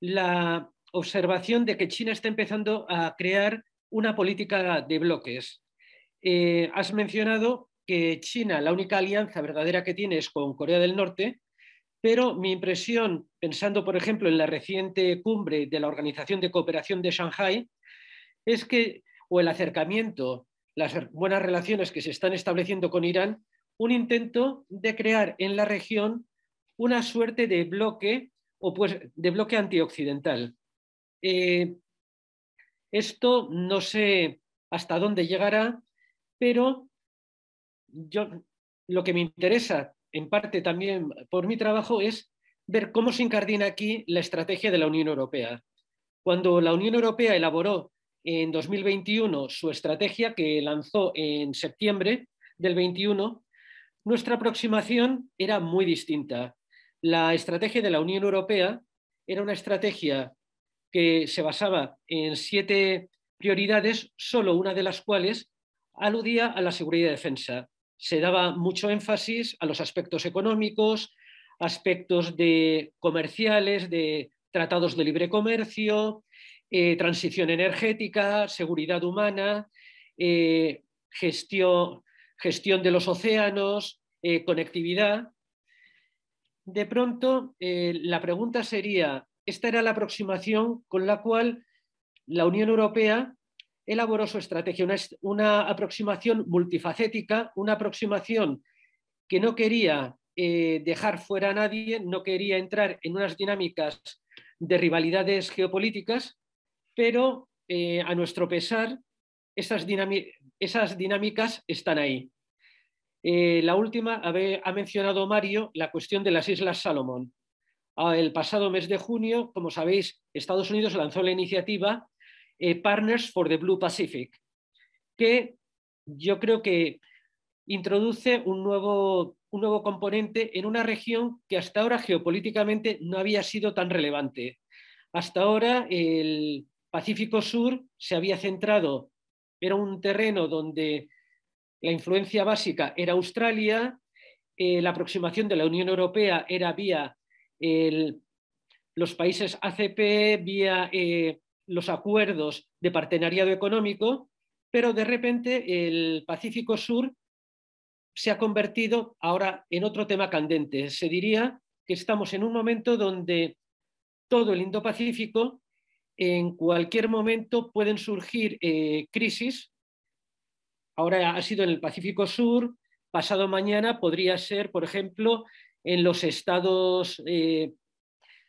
la observación de que China está empezando a crear una política de bloques. Eh, has mencionado que China, la única alianza verdadera que tiene es con Corea del Norte, pero mi impresión, pensando por ejemplo en la reciente cumbre de la Organización de Cooperación de Shanghai, es que, o el acercamiento, las buenas relaciones que se están estableciendo con Irán, un intento de crear en la región una suerte de bloque o pues de bloque antioccidental. Eh, esto no sé hasta dónde llegará, pero yo lo que me interesa, en parte también por mi trabajo, es ver cómo se incardina aquí la estrategia de la Unión Europea. Cuando la Unión Europea elaboró en 2021 su estrategia que lanzó en septiembre del 21, nuestra aproximación era muy distinta. La estrategia de la Unión Europea era una estrategia que se basaba en siete prioridades, solo una de las cuales aludía a la seguridad y defensa. Se daba mucho énfasis a los aspectos económicos, aspectos de comerciales, de tratados de libre comercio, eh, transición energética, seguridad humana, eh, gestión, gestión, de los océanos, eh, conectividad. De pronto, la pregunta sería, esta era la aproximación con la cual la Unión Europea elaboró su estrategia, una, aproximación multifacética, una aproximación que no quería dejar fuera a nadie, no quería entrar en unas dinámicas de rivalidades geopolíticas, pero eh, a nuestro pesar, esas, dinámicas están ahí. Eh, la última, ha mencionado Mario la cuestión de las Islas Salomón. Ah, el pasado mes de junio, como sabéis, Estados Unidos lanzó la iniciativa eh, Partners for the Blue Pacific, que yo creo que introduce un nuevo, un nuevo componente en una región que hasta ahora geopolíticamente no había sido tan relevante. Hasta ahora el, Pacífico Sur se había centrado, era un terreno donde la influencia básica era Australia, eh, la aproximación de la Unión Europea era vía los países ACP, vía eh, los acuerdos de partenariado económico, pero de repente el Pacífico Sur se ha convertido ahora en otro tema candente. Se diría que estamos en un momento donde todo el Indo-Pacífico en cualquier momento pueden surgir eh, crisis. Ahora ha sido en el Pacífico Sur, pasado mañana podría ser, por ejemplo, en los estados, eh,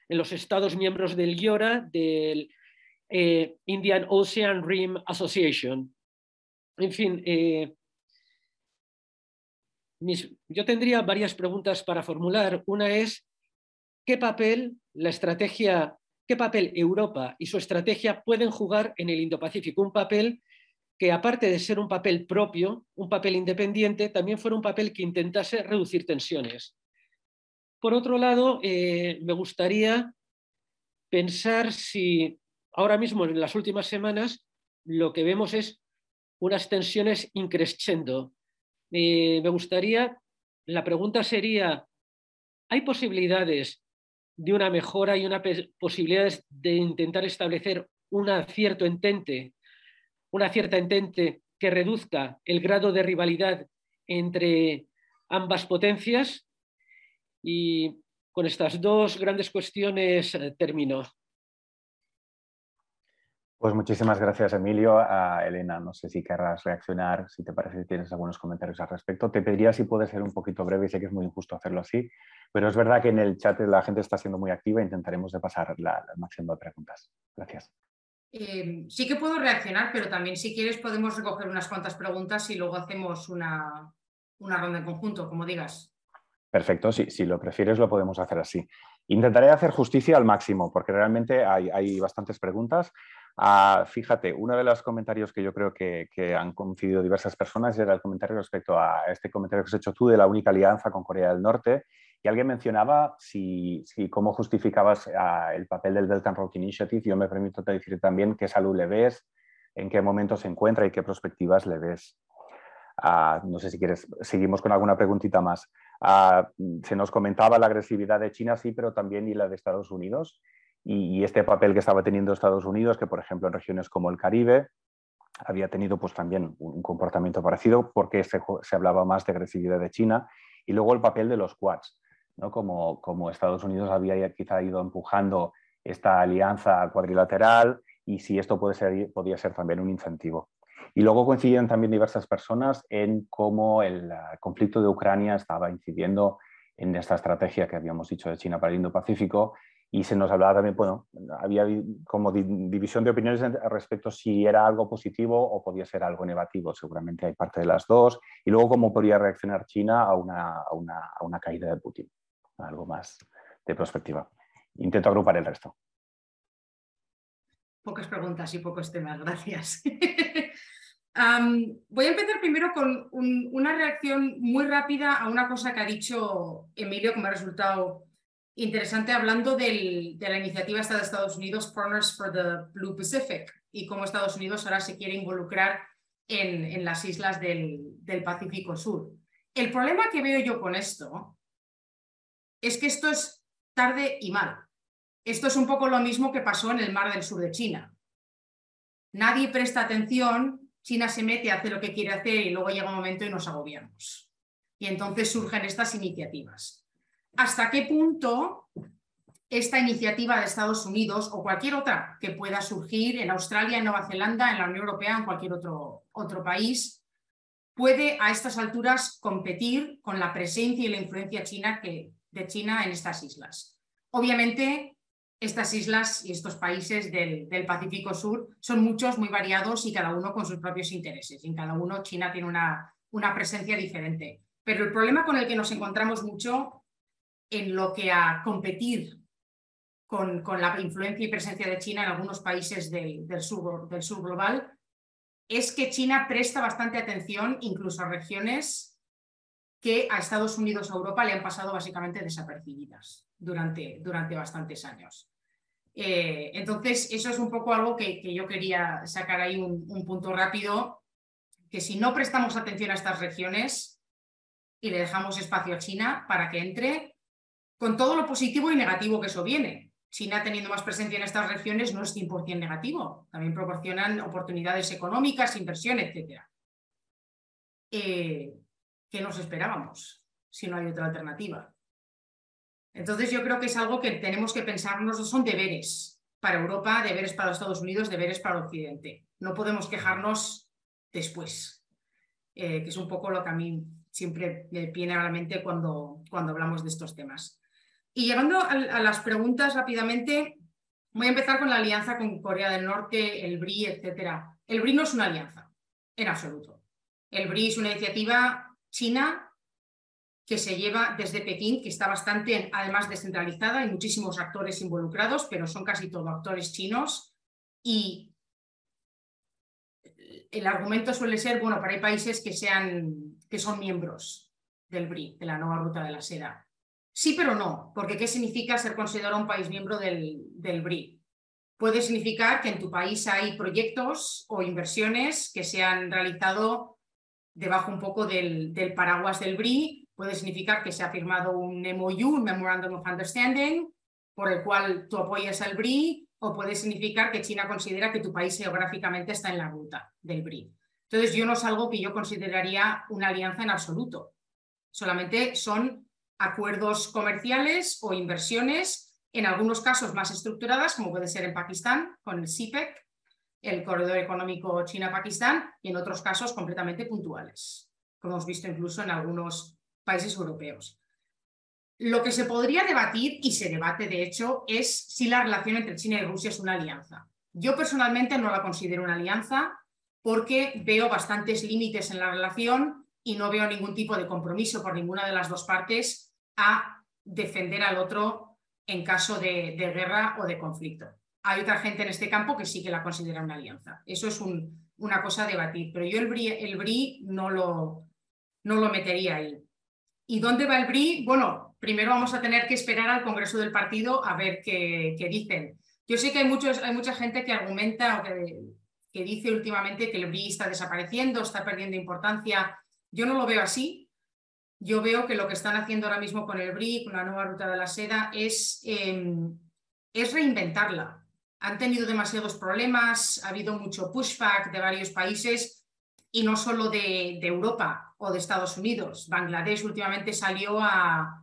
en los estados miembros del IORA, del eh, Indian Ocean Rim Association. En fin, yo tendría varias preguntas para formular. Una es, ¿qué papel la estrategia qué papel Europa y su estrategia pueden jugar en el Indo-Pacífico. Un papel que, aparte de ser un papel propio, un papel independiente, también fuera un papel que intentase reducir tensiones. Por otro lado, eh, me gustaría pensar si ahora mismo, en las últimas semanas, lo que vemos es unas tensiones increscendo. Eh, me gustaría, la pregunta sería, ¿hay posibilidades de una mejora y una posibilidad de intentar establecer una cierto entente, una cierta entente que reduzca el grado de rivalidad entre ambas potencias. Y con estas dos grandes cuestiones eh, termino. Pues muchísimas gracias, Emilio. A Elena, no sé si querrás reaccionar, si te parece que tienes algunos comentarios al respecto. Te pediría si puedes ser un poquito breve, sé que es muy injusto hacerlo así, pero es verdad que en el chat la gente está siendo muy activa e intentaremos de pasar la, máximo de preguntas. Gracias. Eh, sí que puedo reaccionar, pero también si quieres podemos recoger unas cuantas preguntas y luego hacemos una, una ronda en conjunto, como digas. Perfecto, sí, si lo prefieres lo podemos hacer así. Intentaré hacer justicia al máximo porque realmente hay, hay bastantes preguntas. Ah, fíjate, uno de los comentarios que yo creo que, han coincidido diversas personas era el comentario respecto a este comentario que has hecho tú de la única alianza con Corea del Norte. Y alguien mencionaba si, cómo justificabas ah, el papel del Belt and Road Initiative. Yo me permito decir también qué salud le ves, en qué momento se encuentra y qué perspectivas le ves. Ah, no sé si quieres, seguimos con alguna preguntita más. Ah, se nos comentaba la agresividad de China, sí, pero también y la de Estados Unidos. Y, este papel que estaba teniendo Estados Unidos, que por ejemplo en regiones como el Caribe había tenido pues también un comportamiento parecido porque se, se hablaba más de agresividad de China. Y luego el papel de los Quads, ¿no? como, como Estados Unidos había quizá ido empujando esta alianza cuadrilateral y si esto puede ser, podía ser también un incentivo. Y luego coincidían también diversas personas en cómo el conflicto de Ucrania estaba incidiendo en esta estrategia que habíamos dicho de China para el Indo-Pacífico y se nos hablaba también, bueno, había como división de opiniones respecto si era algo positivo o podía ser algo negativo. Seguramente hay parte de las dos. Y luego cómo podría reaccionar China a una, a una, a una caída de Putin. Algo más de perspectiva. Intento agrupar el resto. Pocas preguntas y pocos temas, gracias. <laughs> voy a empezar primero con una reacción muy rápida a una cosa que ha dicho Emilio que me ha resultado interesante hablando de la iniciativa esta de Estados Unidos, Partners for the Blue Pacific, y cómo Estados Unidos ahora se quiere involucrar en, las islas del, del Pacífico Sur. El problema que veo yo con esto es que esto es tarde y mal. Esto es un poco lo mismo que pasó en el mar del sur de China. Nadie presta atención China se mete, hace lo que quiere hacer y luego llega un momento y nos agobiamos. Y entonces surgen estas iniciativas. ¿Hasta qué punto esta iniciativa de Estados Unidos o cualquier otra que pueda surgir en Australia, en Nueva Zelanda, en la Unión Europea, en cualquier otro, otro país, puede a estas alturas competir con la presencia y la influencia china que, de China en estas islas? Obviamente, estas islas y estos países del, Pacífico Sur son muchos, muy variados y cada uno con sus propios intereses. En cada uno China tiene una, una presencia diferente. Pero el problema con el que nos encontramos mucho en lo que a competir con, con la influencia y presencia de China en algunos países del, del, sur, del sur global es que China presta bastante atención incluso a regiones que a Estados Unidos o Europa le han pasado básicamente desapercibidas durante, durante bastantes años. Eh, entonces, eso es un poco algo que, yo quería sacar ahí un, punto rápido, que si no prestamos atención a estas regiones y le dejamos espacio a China para que entre, con todo lo positivo y negativo que eso viene. China teniendo más presencia en estas regiones no es 100% negativo, también proporcionan oportunidades económicas, inversión, etc. Eh, ¿Qué nos esperábamos si no hay otra alternativa? Entonces yo creo que es algo que tenemos que pensarnos, son deberes para Europa, deberes para Estados Unidos, deberes para Occidente. No podemos quejarnos después, eh, que es un poco lo que a mí siempre me viene a la mente cuando, cuando hablamos de estos temas. Y llegando a, las preguntas rápidamente, voy a empezar con la alianza con Corea del Norte, el BRI, etc. El BRI no es una alianza, en absoluto. El BRI es una iniciativa china que se lleva desde Pekín, que está bastante, además, descentralizada, hay muchísimos actores involucrados, pero son casi todos actores chinos. Y el argumento suele ser, bueno, para hay países que, sean, que son miembros del BRI, de la nueva ruta de la seda. Sí, pero no, porque ¿qué significa ser considerado un país miembro del, del BRI? Puede significar que en tu país hay proyectos o inversiones que se han realizado debajo un poco del, del paraguas del BRI Puede significar que se ha firmado un MOU, un Memorandum of Understanding, por el cual tú apoyas al BRI, o puede significar que China considera que tu país geográficamente está en la ruta del BRI. Entonces, yo no es algo que yo consideraría una alianza en absoluto. Solamente son acuerdos comerciales o inversiones, en algunos casos más estructuradas, como puede ser en Pakistán, con el CPEC, el Corredor Económico China-Pakistán, y en otros casos completamente puntuales, como hemos visto incluso en algunos países europeos. Lo que se podría debatir, y se debate de hecho, es si la relación entre China y Rusia es una alianza. Yo personalmente no la considero una alianza porque veo bastantes límites en la relación y no veo ningún tipo de compromiso por ninguna de las dos partes a defender al otro en caso de, guerra o de conflicto. Hay otra gente en este campo que sí que la considera una alianza. Eso es una cosa a debatir, pero yo el BRI, no, lo, no lo metería ahí. ¿Y dónde va el BRI? Bueno, primero vamos a tener que esperar al Congreso del Partido a ver qué, dicen. Yo sé que hay, muchos, hay mucha gente que argumenta o que, que, dice últimamente que el BRI está desapareciendo, está perdiendo importancia Yo no lo veo así. Yo veo que lo que están haciendo ahora mismo con el BRIC, con la nueva ruta de la seda, es, em, es reinventarla. Han tenido demasiados problemas, ha habido mucho pushback de varios países y no solo de, Europa o de Estados Unidos. Bangladesh últimamente salió a,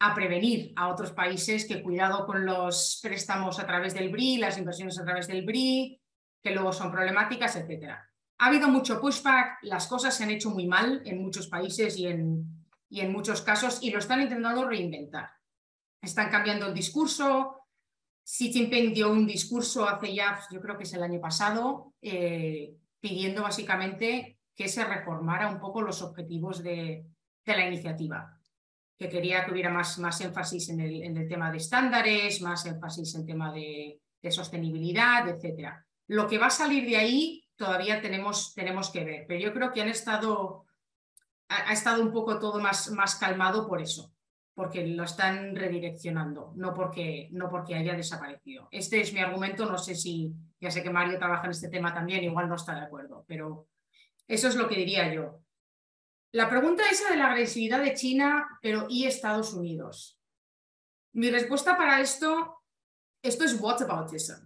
a prevenir a otros países que cuidado con los préstamos a través del BRI, las inversiones a través del BRI, que luego son problemáticas, etc. Ha habido mucho pushback, las cosas se han hecho muy mal en muchos países y en, y en muchos casos y lo están intentando reinventar. Están cambiando el discurso. Xi Jinping dio un discurso hace ya, pues, yo creo que es el año pasado, eh, pidiendo básicamente que se reformara un poco los objetivos de, la iniciativa, que quería que hubiera más, más énfasis en el, en el, tema de estándares, más énfasis en tema de, sostenibilidad, etc. Lo que va a salir de ahí todavía tenemos, tenemos que ver, pero yo creo que han estado, ha, estado un poco todo más, más calmado por eso, porque lo están redireccionando, no porque, no porque haya desaparecido. Este es mi argumento, no sé si ya sé que Mario trabaja en este tema también, igual no está de acuerdo, pero eso es lo que diría yo. La pregunta esa de la agresividad de China, pero ¿y Estados Unidos? Mi respuesta para esto, esto es whataboutism.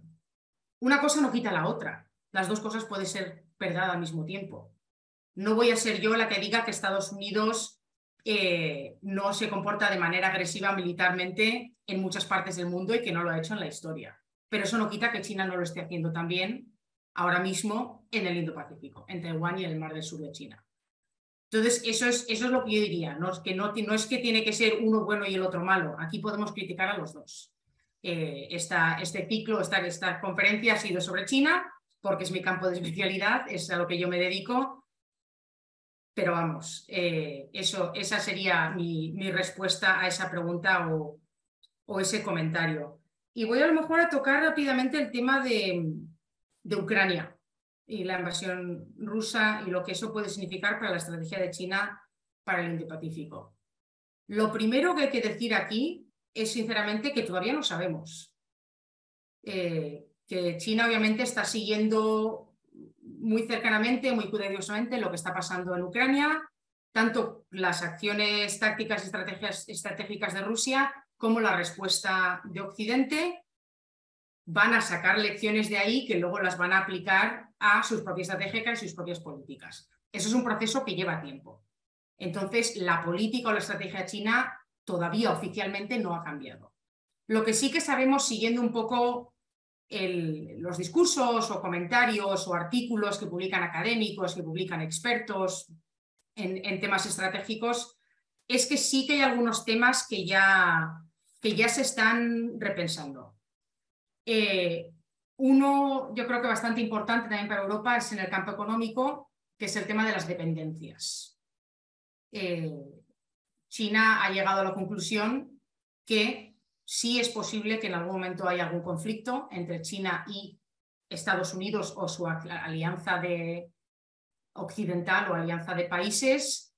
Una cosa no quita la otra. Las dos cosas pueden ser verdad al mismo tiempo. No voy a ser yo la que diga que Estados Unidos eh, no se comporta de manera agresiva militarmente en muchas partes del mundo y que no lo ha hecho en la historia pero eso no quita que China no lo esté haciendo también ahora mismo en el Indo-Pacífico, en Taiwán y en el Mar del Sur de China. Entonces, eso es, eso es lo que yo diría, no es, que no, es que tiene que ser uno bueno y el otro malo, aquí podemos criticar a los dos. Eh, este ciclo, esta, esta conferencia ha sido sobre China, porque es mi campo de especialidad, es a lo que yo me dedico, pero vamos, eh, eso, esa sería mi, mi, respuesta a esa pregunta o, o ese comentario. Y voy a lo mejor a tocar rápidamente el tema de, Ucrania y la invasión rusa y lo que eso puede significar para la estrategia de China para el Indo-Pacífico. Lo primero que hay que decir aquí es sinceramente que todavía no sabemos. Eh, que China obviamente está siguiendo muy cercanamente, muy cuidadosamente lo que está pasando en Ucrania, tanto las acciones tácticas y estrategias estratégicas de Rusia como la respuesta de Occidente van a sacar lecciones de ahí que luego las van a aplicar a sus propias estrategias y sus propias políticas. Eso es un proceso que lleva tiempo. Entonces, la política o la estrategia china todavía oficialmente no ha cambiado. Lo que sí que sabemos, siguiendo un poco los discursos o comentarios o artículos que publican académicos, que publican expertos en temas estratégicos, es que sí que hay algunos temas que ya que ya se están repensando. Eh, uno, yo creo que bastante importante también para Europa es en el campo económico, que es el tema de las dependencias. Eh, China ha llegado a la conclusión que sí es posible que en algún momento haya algún conflicto entre China y Estados Unidos o su alianza de occidental o alianza de países,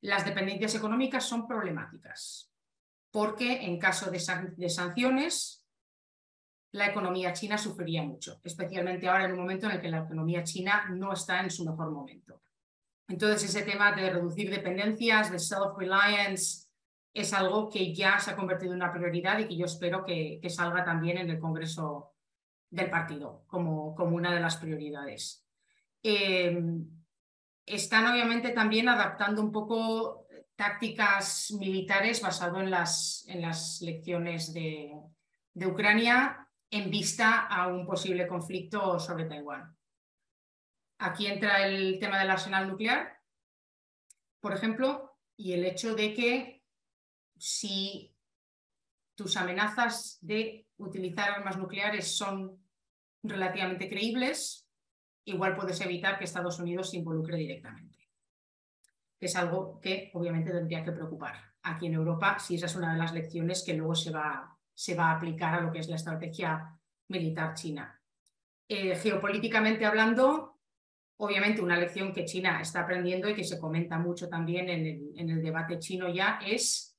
las dependencias económicas son problemáticas porque en caso de, sanciones la economía china sufriría mucho, especialmente ahora en un momento en el que la economía china no está en su mejor momento. Entonces, ese tema de reducir dependencias, de self-reliance, es algo que ya se ha convertido en una prioridad y que yo espero que, salga también en el Congreso del partido como, como una de las prioridades. Eh, están obviamente también adaptando un poco tácticas militares basado en las, en las lecciones de, de Ucrania en vista a un posible conflicto sobre Taiwán. Aquí entra el tema del arsenal nuclear, por ejemplo, y el hecho de que si tus amenazas de utilizar armas nucleares son relativamente creíbles, igual puedes evitar que Estados Unidos se involucre directamente es algo que obviamente tendría que preocupar aquí en Europa si esa es una de las lecciones que luego se va, se va a aplicar a lo que es la estrategia militar china. Eh, geopolíticamente hablando, obviamente una lección que China está aprendiendo y que se comenta mucho también en el, debate chino ya es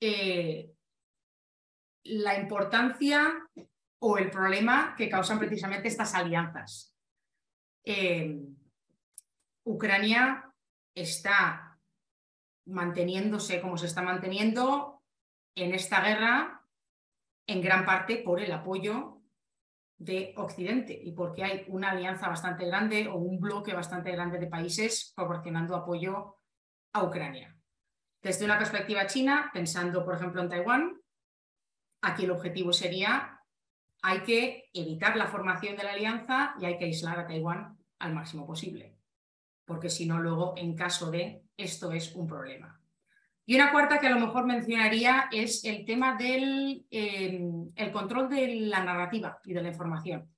eh, la importancia o el problema que causan precisamente estas alianzas. Eh, Ucrania está manteniéndose como se está manteniendo en esta guerra en gran parte por el apoyo de Occidente y porque hay una alianza bastante grande o un bloque bastante grande de países proporcionando apoyo a Ucrania. Desde una perspectiva china, pensando por ejemplo en Taiwán, aquí el objetivo sería hay que evitar la formación de la alianza y hay que aislar a Taiwán al máximo posible, porque si no luego en caso de esto es un problema. Y una cuarta que a lo mejor mencionaría es el tema del el control de la narrativa y de la información,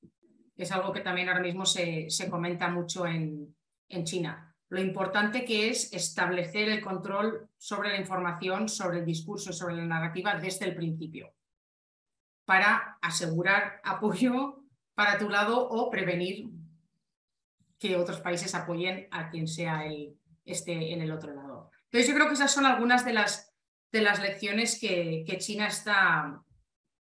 que es algo que también ahora mismo se, comenta mucho en, en China. Lo importante que es establecer el control sobre la información, sobre el discurso, sobre la narrativa desde el principio, para asegurar apoyo para tu lado o prevenir que otros países apoyen a quien sea el, esté en el otro lado. Entonces yo creo que esas son algunas de las, de las lecciones que, China está,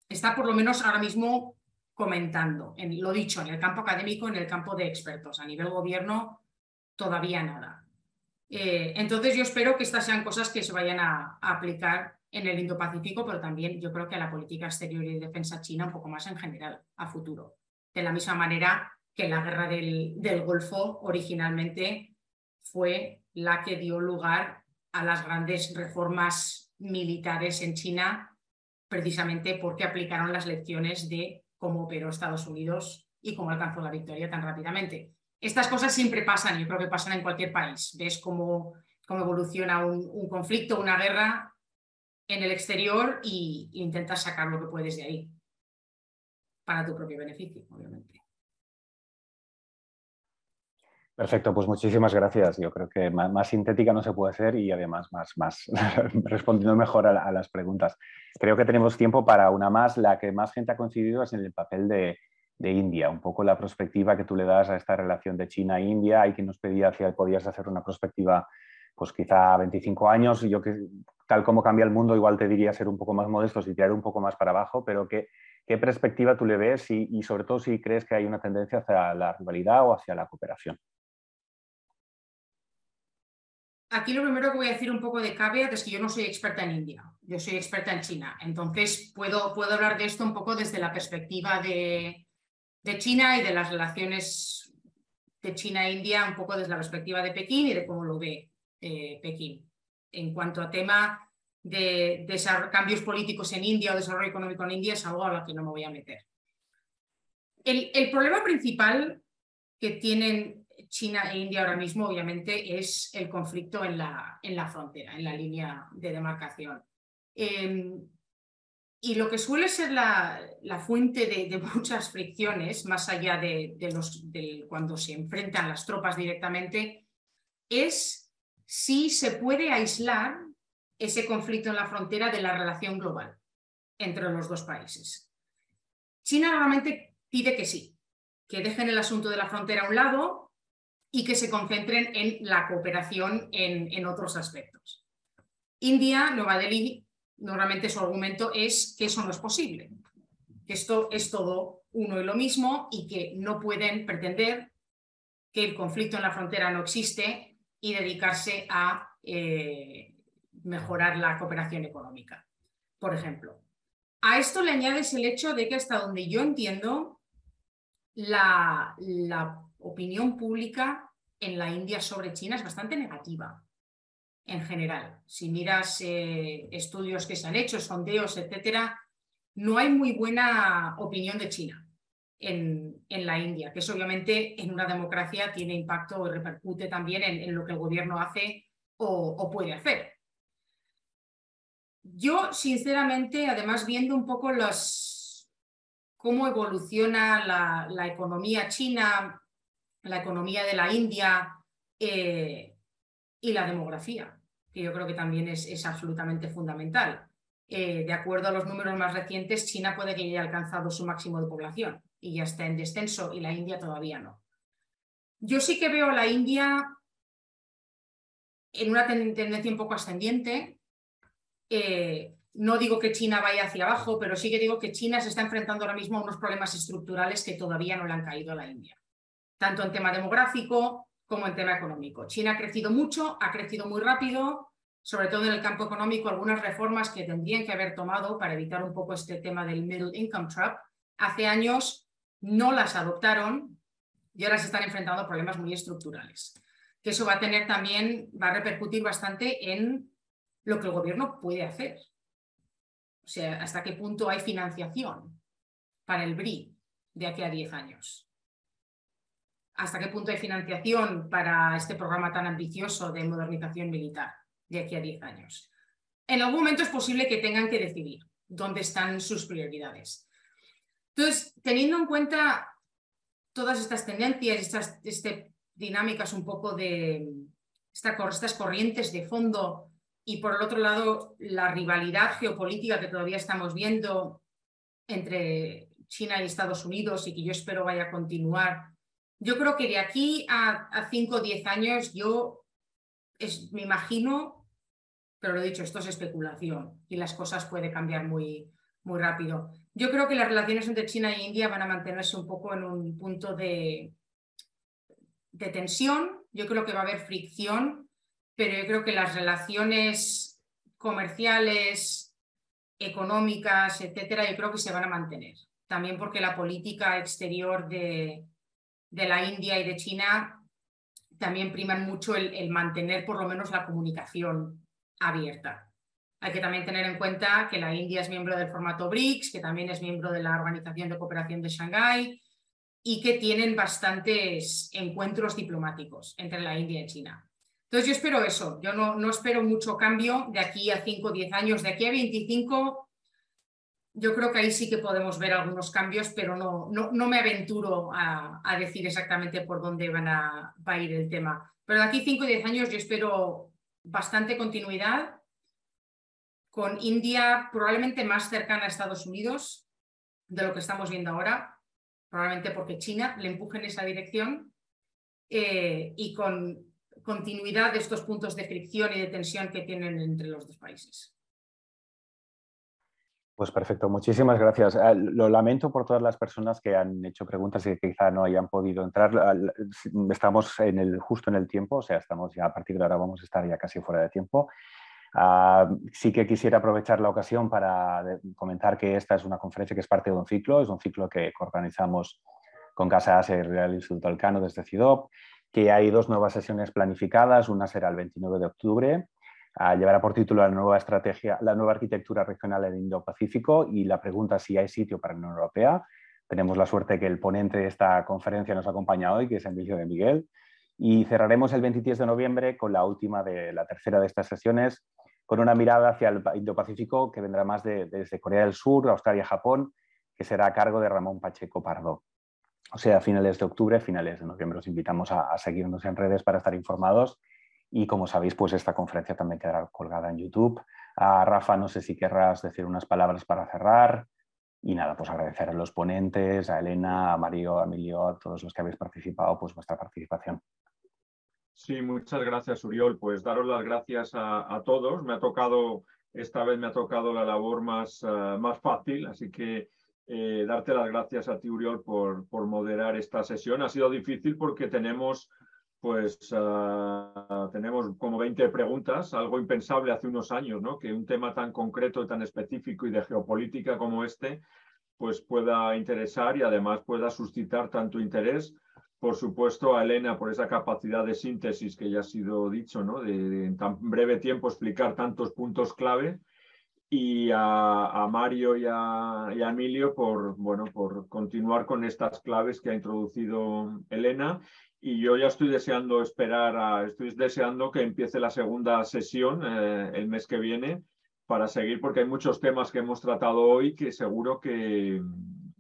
está por lo menos ahora mismo comentando. En, lo dicho, en el campo académico, en el campo de expertos. A nivel gobierno, todavía nada. Eh, entonces yo espero que estas sean cosas que se vayan a, aplicar en el Indo-Pacífico, pero también yo creo que a la política exterior y de defensa china un poco más en general, a futuro. De la misma manera que la guerra del, del Golfo originalmente fue la que dio lugar a las grandes reformas militares en China, precisamente porque aplicaron las lecciones de cómo operó Estados Unidos y cómo alcanzó la victoria tan rápidamente. Estas cosas siempre pasan, yo creo que pasan en cualquier país. Ves cómo, cómo evoluciona un, conflicto, una guerra en el exterior e intentas sacar lo que puedes de ahí para tu propio beneficio, obviamente. Perfecto, pues muchísimas gracias. Yo creo que más, sintética no se puede hacer y además más, más <laughs> respondiendo mejor a, las preguntas. Creo que tenemos tiempo para una más. La que más gente ha coincidido es en el papel de, India, un poco la perspectiva que tú le das a esta relación de China-India. Hay quien nos pedía si podías hacer una perspectiva, pues quizá 25 años. Yo que tal como cambia el mundo, igual te diría ser un poco más modestos y tirar un poco más para abajo, pero ¿qué, qué perspectiva tú le ves y sobre todo si crees que hay una tendencia hacia la rivalidad o hacia la cooperación? Aquí lo primero que voy a decir un poco de caveat es que yo no soy experta en India, yo soy experta en China. Entonces puedo, puedo hablar de esto un poco desde la perspectiva de, China y de las relaciones de China e India, un poco desde la perspectiva de Pekín y de cómo lo ve eh, Pekín. En cuanto a tema de, de, cambios políticos en India o desarrollo económico en India, es algo a lo que no me voy a meter. El, el problema principal que tienen China e India ahora mismo, obviamente, es el conflicto en la, en la frontera, en la línea de demarcación. Em, y lo que suele ser la, fuente de, muchas fricciones, más allá de, los, cuando se enfrentan las tropas directamente, es si se puede aislar ese conflicto en la frontera de la relación global entre los dos países. China normalmente pide que sí, que dejen el asunto de la frontera a un lado y que se concentren en la cooperación en, otros aspectos. India, Nueva Delhi, normalmente su argumento es que eso no es posible, que esto es todo uno y lo mismo y que no pueden pretender que el conflicto en la frontera no existe y dedicarse a eh, mejorar la cooperación económica, por ejemplo. A esto le añades el hecho de que hasta donde yo entiendo, la, la opinión pública en la India sobre China es bastante negativa en general. Si miras eh, estudios que se han hecho, sondeos, etcétera, no hay muy buena opinión de China en, la India, que eso obviamente en una democracia tiene impacto y repercute también en, lo que el gobierno hace o, puede hacer. Yo, sinceramente, además viendo un poco los, cómo evoluciona la, la economía china la economía de la India eh, y la demografía, que yo creo que también es, absolutamente fundamental. Eh, de acuerdo a los números más recientes, China puede que haya alcanzado su máximo de población y ya está en descenso y la India todavía no. Yo sí que veo a la India en una tendencia un poco ascendiente. Eh, no digo que China vaya hacia abajo, pero sí que digo que China se está enfrentando ahora mismo a unos problemas estructurales que todavía no le han caído a la India tanto en tema demográfico como en tema económico. China ha crecido mucho, ha crecido muy rápido, sobre todo en el campo económico, algunas reformas que tendrían que haber tomado para evitar un poco este tema del middle income trap, hace años no las adoptaron y ahora se están enfrentando a problemas muy estructurales. Que eso va a tener también, va a repercutir bastante en lo que el gobierno puede hacer. O sea, hasta qué punto hay financiación para el BRI de aquí a 10 años. Hasta qué punto hay financiación para este programa tan ambicioso de modernización militar de aquí a 10 años. En algún momento es posible que tengan que decidir dónde están sus prioridades. Entonces, teniendo en cuenta todas estas tendencias, estas este, dinámicas un poco de estas corrientes de fondo y por el otro lado la rivalidad geopolítica que todavía estamos viendo entre China y Estados Unidos y que yo espero vaya a continuar. Yo creo que de aquí a 5 o 10 años yo me imagino, pero lo he dicho, esto es especulación y las cosas pueden cambiar muy, muy rápido. Yo creo que las relaciones entre China e India van a mantenerse un poco en un punto de, de tensión. Yo creo que va a haber fricción, pero yo creo que las relaciones comerciales, económicas, etcétera, yo creo que se van a mantener. También porque la política exterior de, de la India y de China también priman mucho el mantener por lo menos la comunicación abierta. Hay que también tener en cuenta que la India es miembro del formato BRICS, que también es miembro de la Organización de Cooperación de Shanghái y que tienen bastantes encuentros diplomáticos entre la India y China. Entonces yo espero eso, yo no, no espero mucho cambio de aquí a 5 o 10 años, de aquí a 25 yo creo que ahí sí que podemos ver algunos cambios, pero no, no, no me aventuro a, a, decir exactamente por dónde van a, va a ir el tema. Pero de aquí 5 o 10 años yo espero bastante continuidad con India probablemente más cercana a Estados Unidos de lo que estamos viendo ahora, probablemente porque China le empuje en esa dirección eh, y con continuidad de estos puntos de fricción y de tensión que tienen entre los dos países. Pues perfecto, muchísimas gracias. Ah, lo lamento por todas las personas que han hecho preguntas y que quizá no hayan podido entrar. Ah, estamos en el, justo en el tiempo, o sea, estamos ya a partir de ahora vamos a estar ya casi fuera de tiempo. Ah, sí que quisiera aprovechar la ocasión para comentar que esta es una conferencia que es parte de un ciclo, es un ciclo que organizamos con Casa Asia y Real Instituto Alcano desde CIDOP, que hay dos nuevas sesiones planificadas, una será el 29 de octubre, llevará por título la nueva estrategia, la nueva arquitectura regional en Indo-Pacífico y la pregunta si hay sitio para la Unión Europea. Tenemos la suerte que el ponente de esta conferencia nos acompaña hoy, que es Emilio de Miguel. Y cerraremos el 23 de noviembre con la última de la tercera de estas sesiones, con una mirada hacia el Indo-Pacífico que vendrá más desde Corea del Sur, Australia, Japón, que será a cargo de Ramón Pacheco Pardo. O sea, a finales de octubre, finales de noviembre. Os invitamos a, seguirnos en redes para estar informados. Y como sabéis, pues esta conferencia también quedará colgada en YouTube. A Rafa, no sé si querrás decir unas palabras para cerrar. Y nada, pues agradecer a los ponentes, a Elena, a Mario, a Emilio, a todos los que habéis participado, pues vuestra participación. Sí, muchas gracias, Uriol. Pues daros las gracias a, todos. Me ha tocado, esta vez me ha tocado la labor más, eh, más fácil, así que eh, darte las gracias a ti, Uriol, por, por moderar esta sesión. Ha sido difícil porque tenemos, pues, eh, tenemos como 20 preguntas, algo impensable hace unos años, ¿no? Que un tema tan concreto, tan específico y de geopolítica como este, pues pueda interesar y además pueda suscitar tanto interés por supuesto, a Elena por esa capacidad de síntesis que ya ha sido dicho, ¿no? de, en tan breve tiempo explicar tantos puntos clave, y a, Mario y a, Emilio por, bueno, por continuar con estas claves que ha introducido Elena. Y yo ya estoy deseando esperar, estoy deseando que empiece la segunda sesión eh, el mes que viene para seguir, porque hay muchos temas que hemos tratado hoy que seguro que,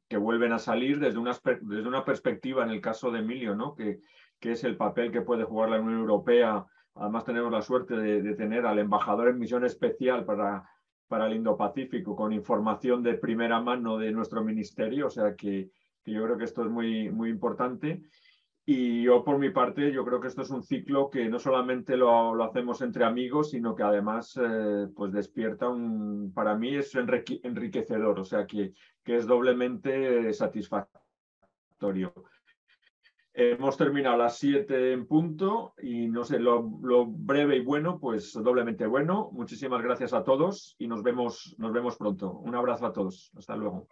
que vuelven a salir desde una, desde una perspectiva, en el caso de Emilio, ¿no? que, que es el papel que puede jugar la Unión Europea. Además, tenemos la suerte de, tener al embajador en misión especial para, para el Indo-Pacífico, con información de primera mano de nuestro ministerio, o sea que, que yo creo que esto es muy, muy importante. Y yo por mi parte, yo creo que esto es un ciclo que no solamente lo, lo hacemos entre amigos, sino que además eh, pues despierta un, para mí es enriquecedor, o sea que, que es doblemente satisfactorio. Hemos terminado las 7 en punto y no sé, lo, breve y bueno, pues doblemente bueno. Muchísimas gracias a todos y nos vemos, nos vemos pronto. Un abrazo a todos. Hasta luego.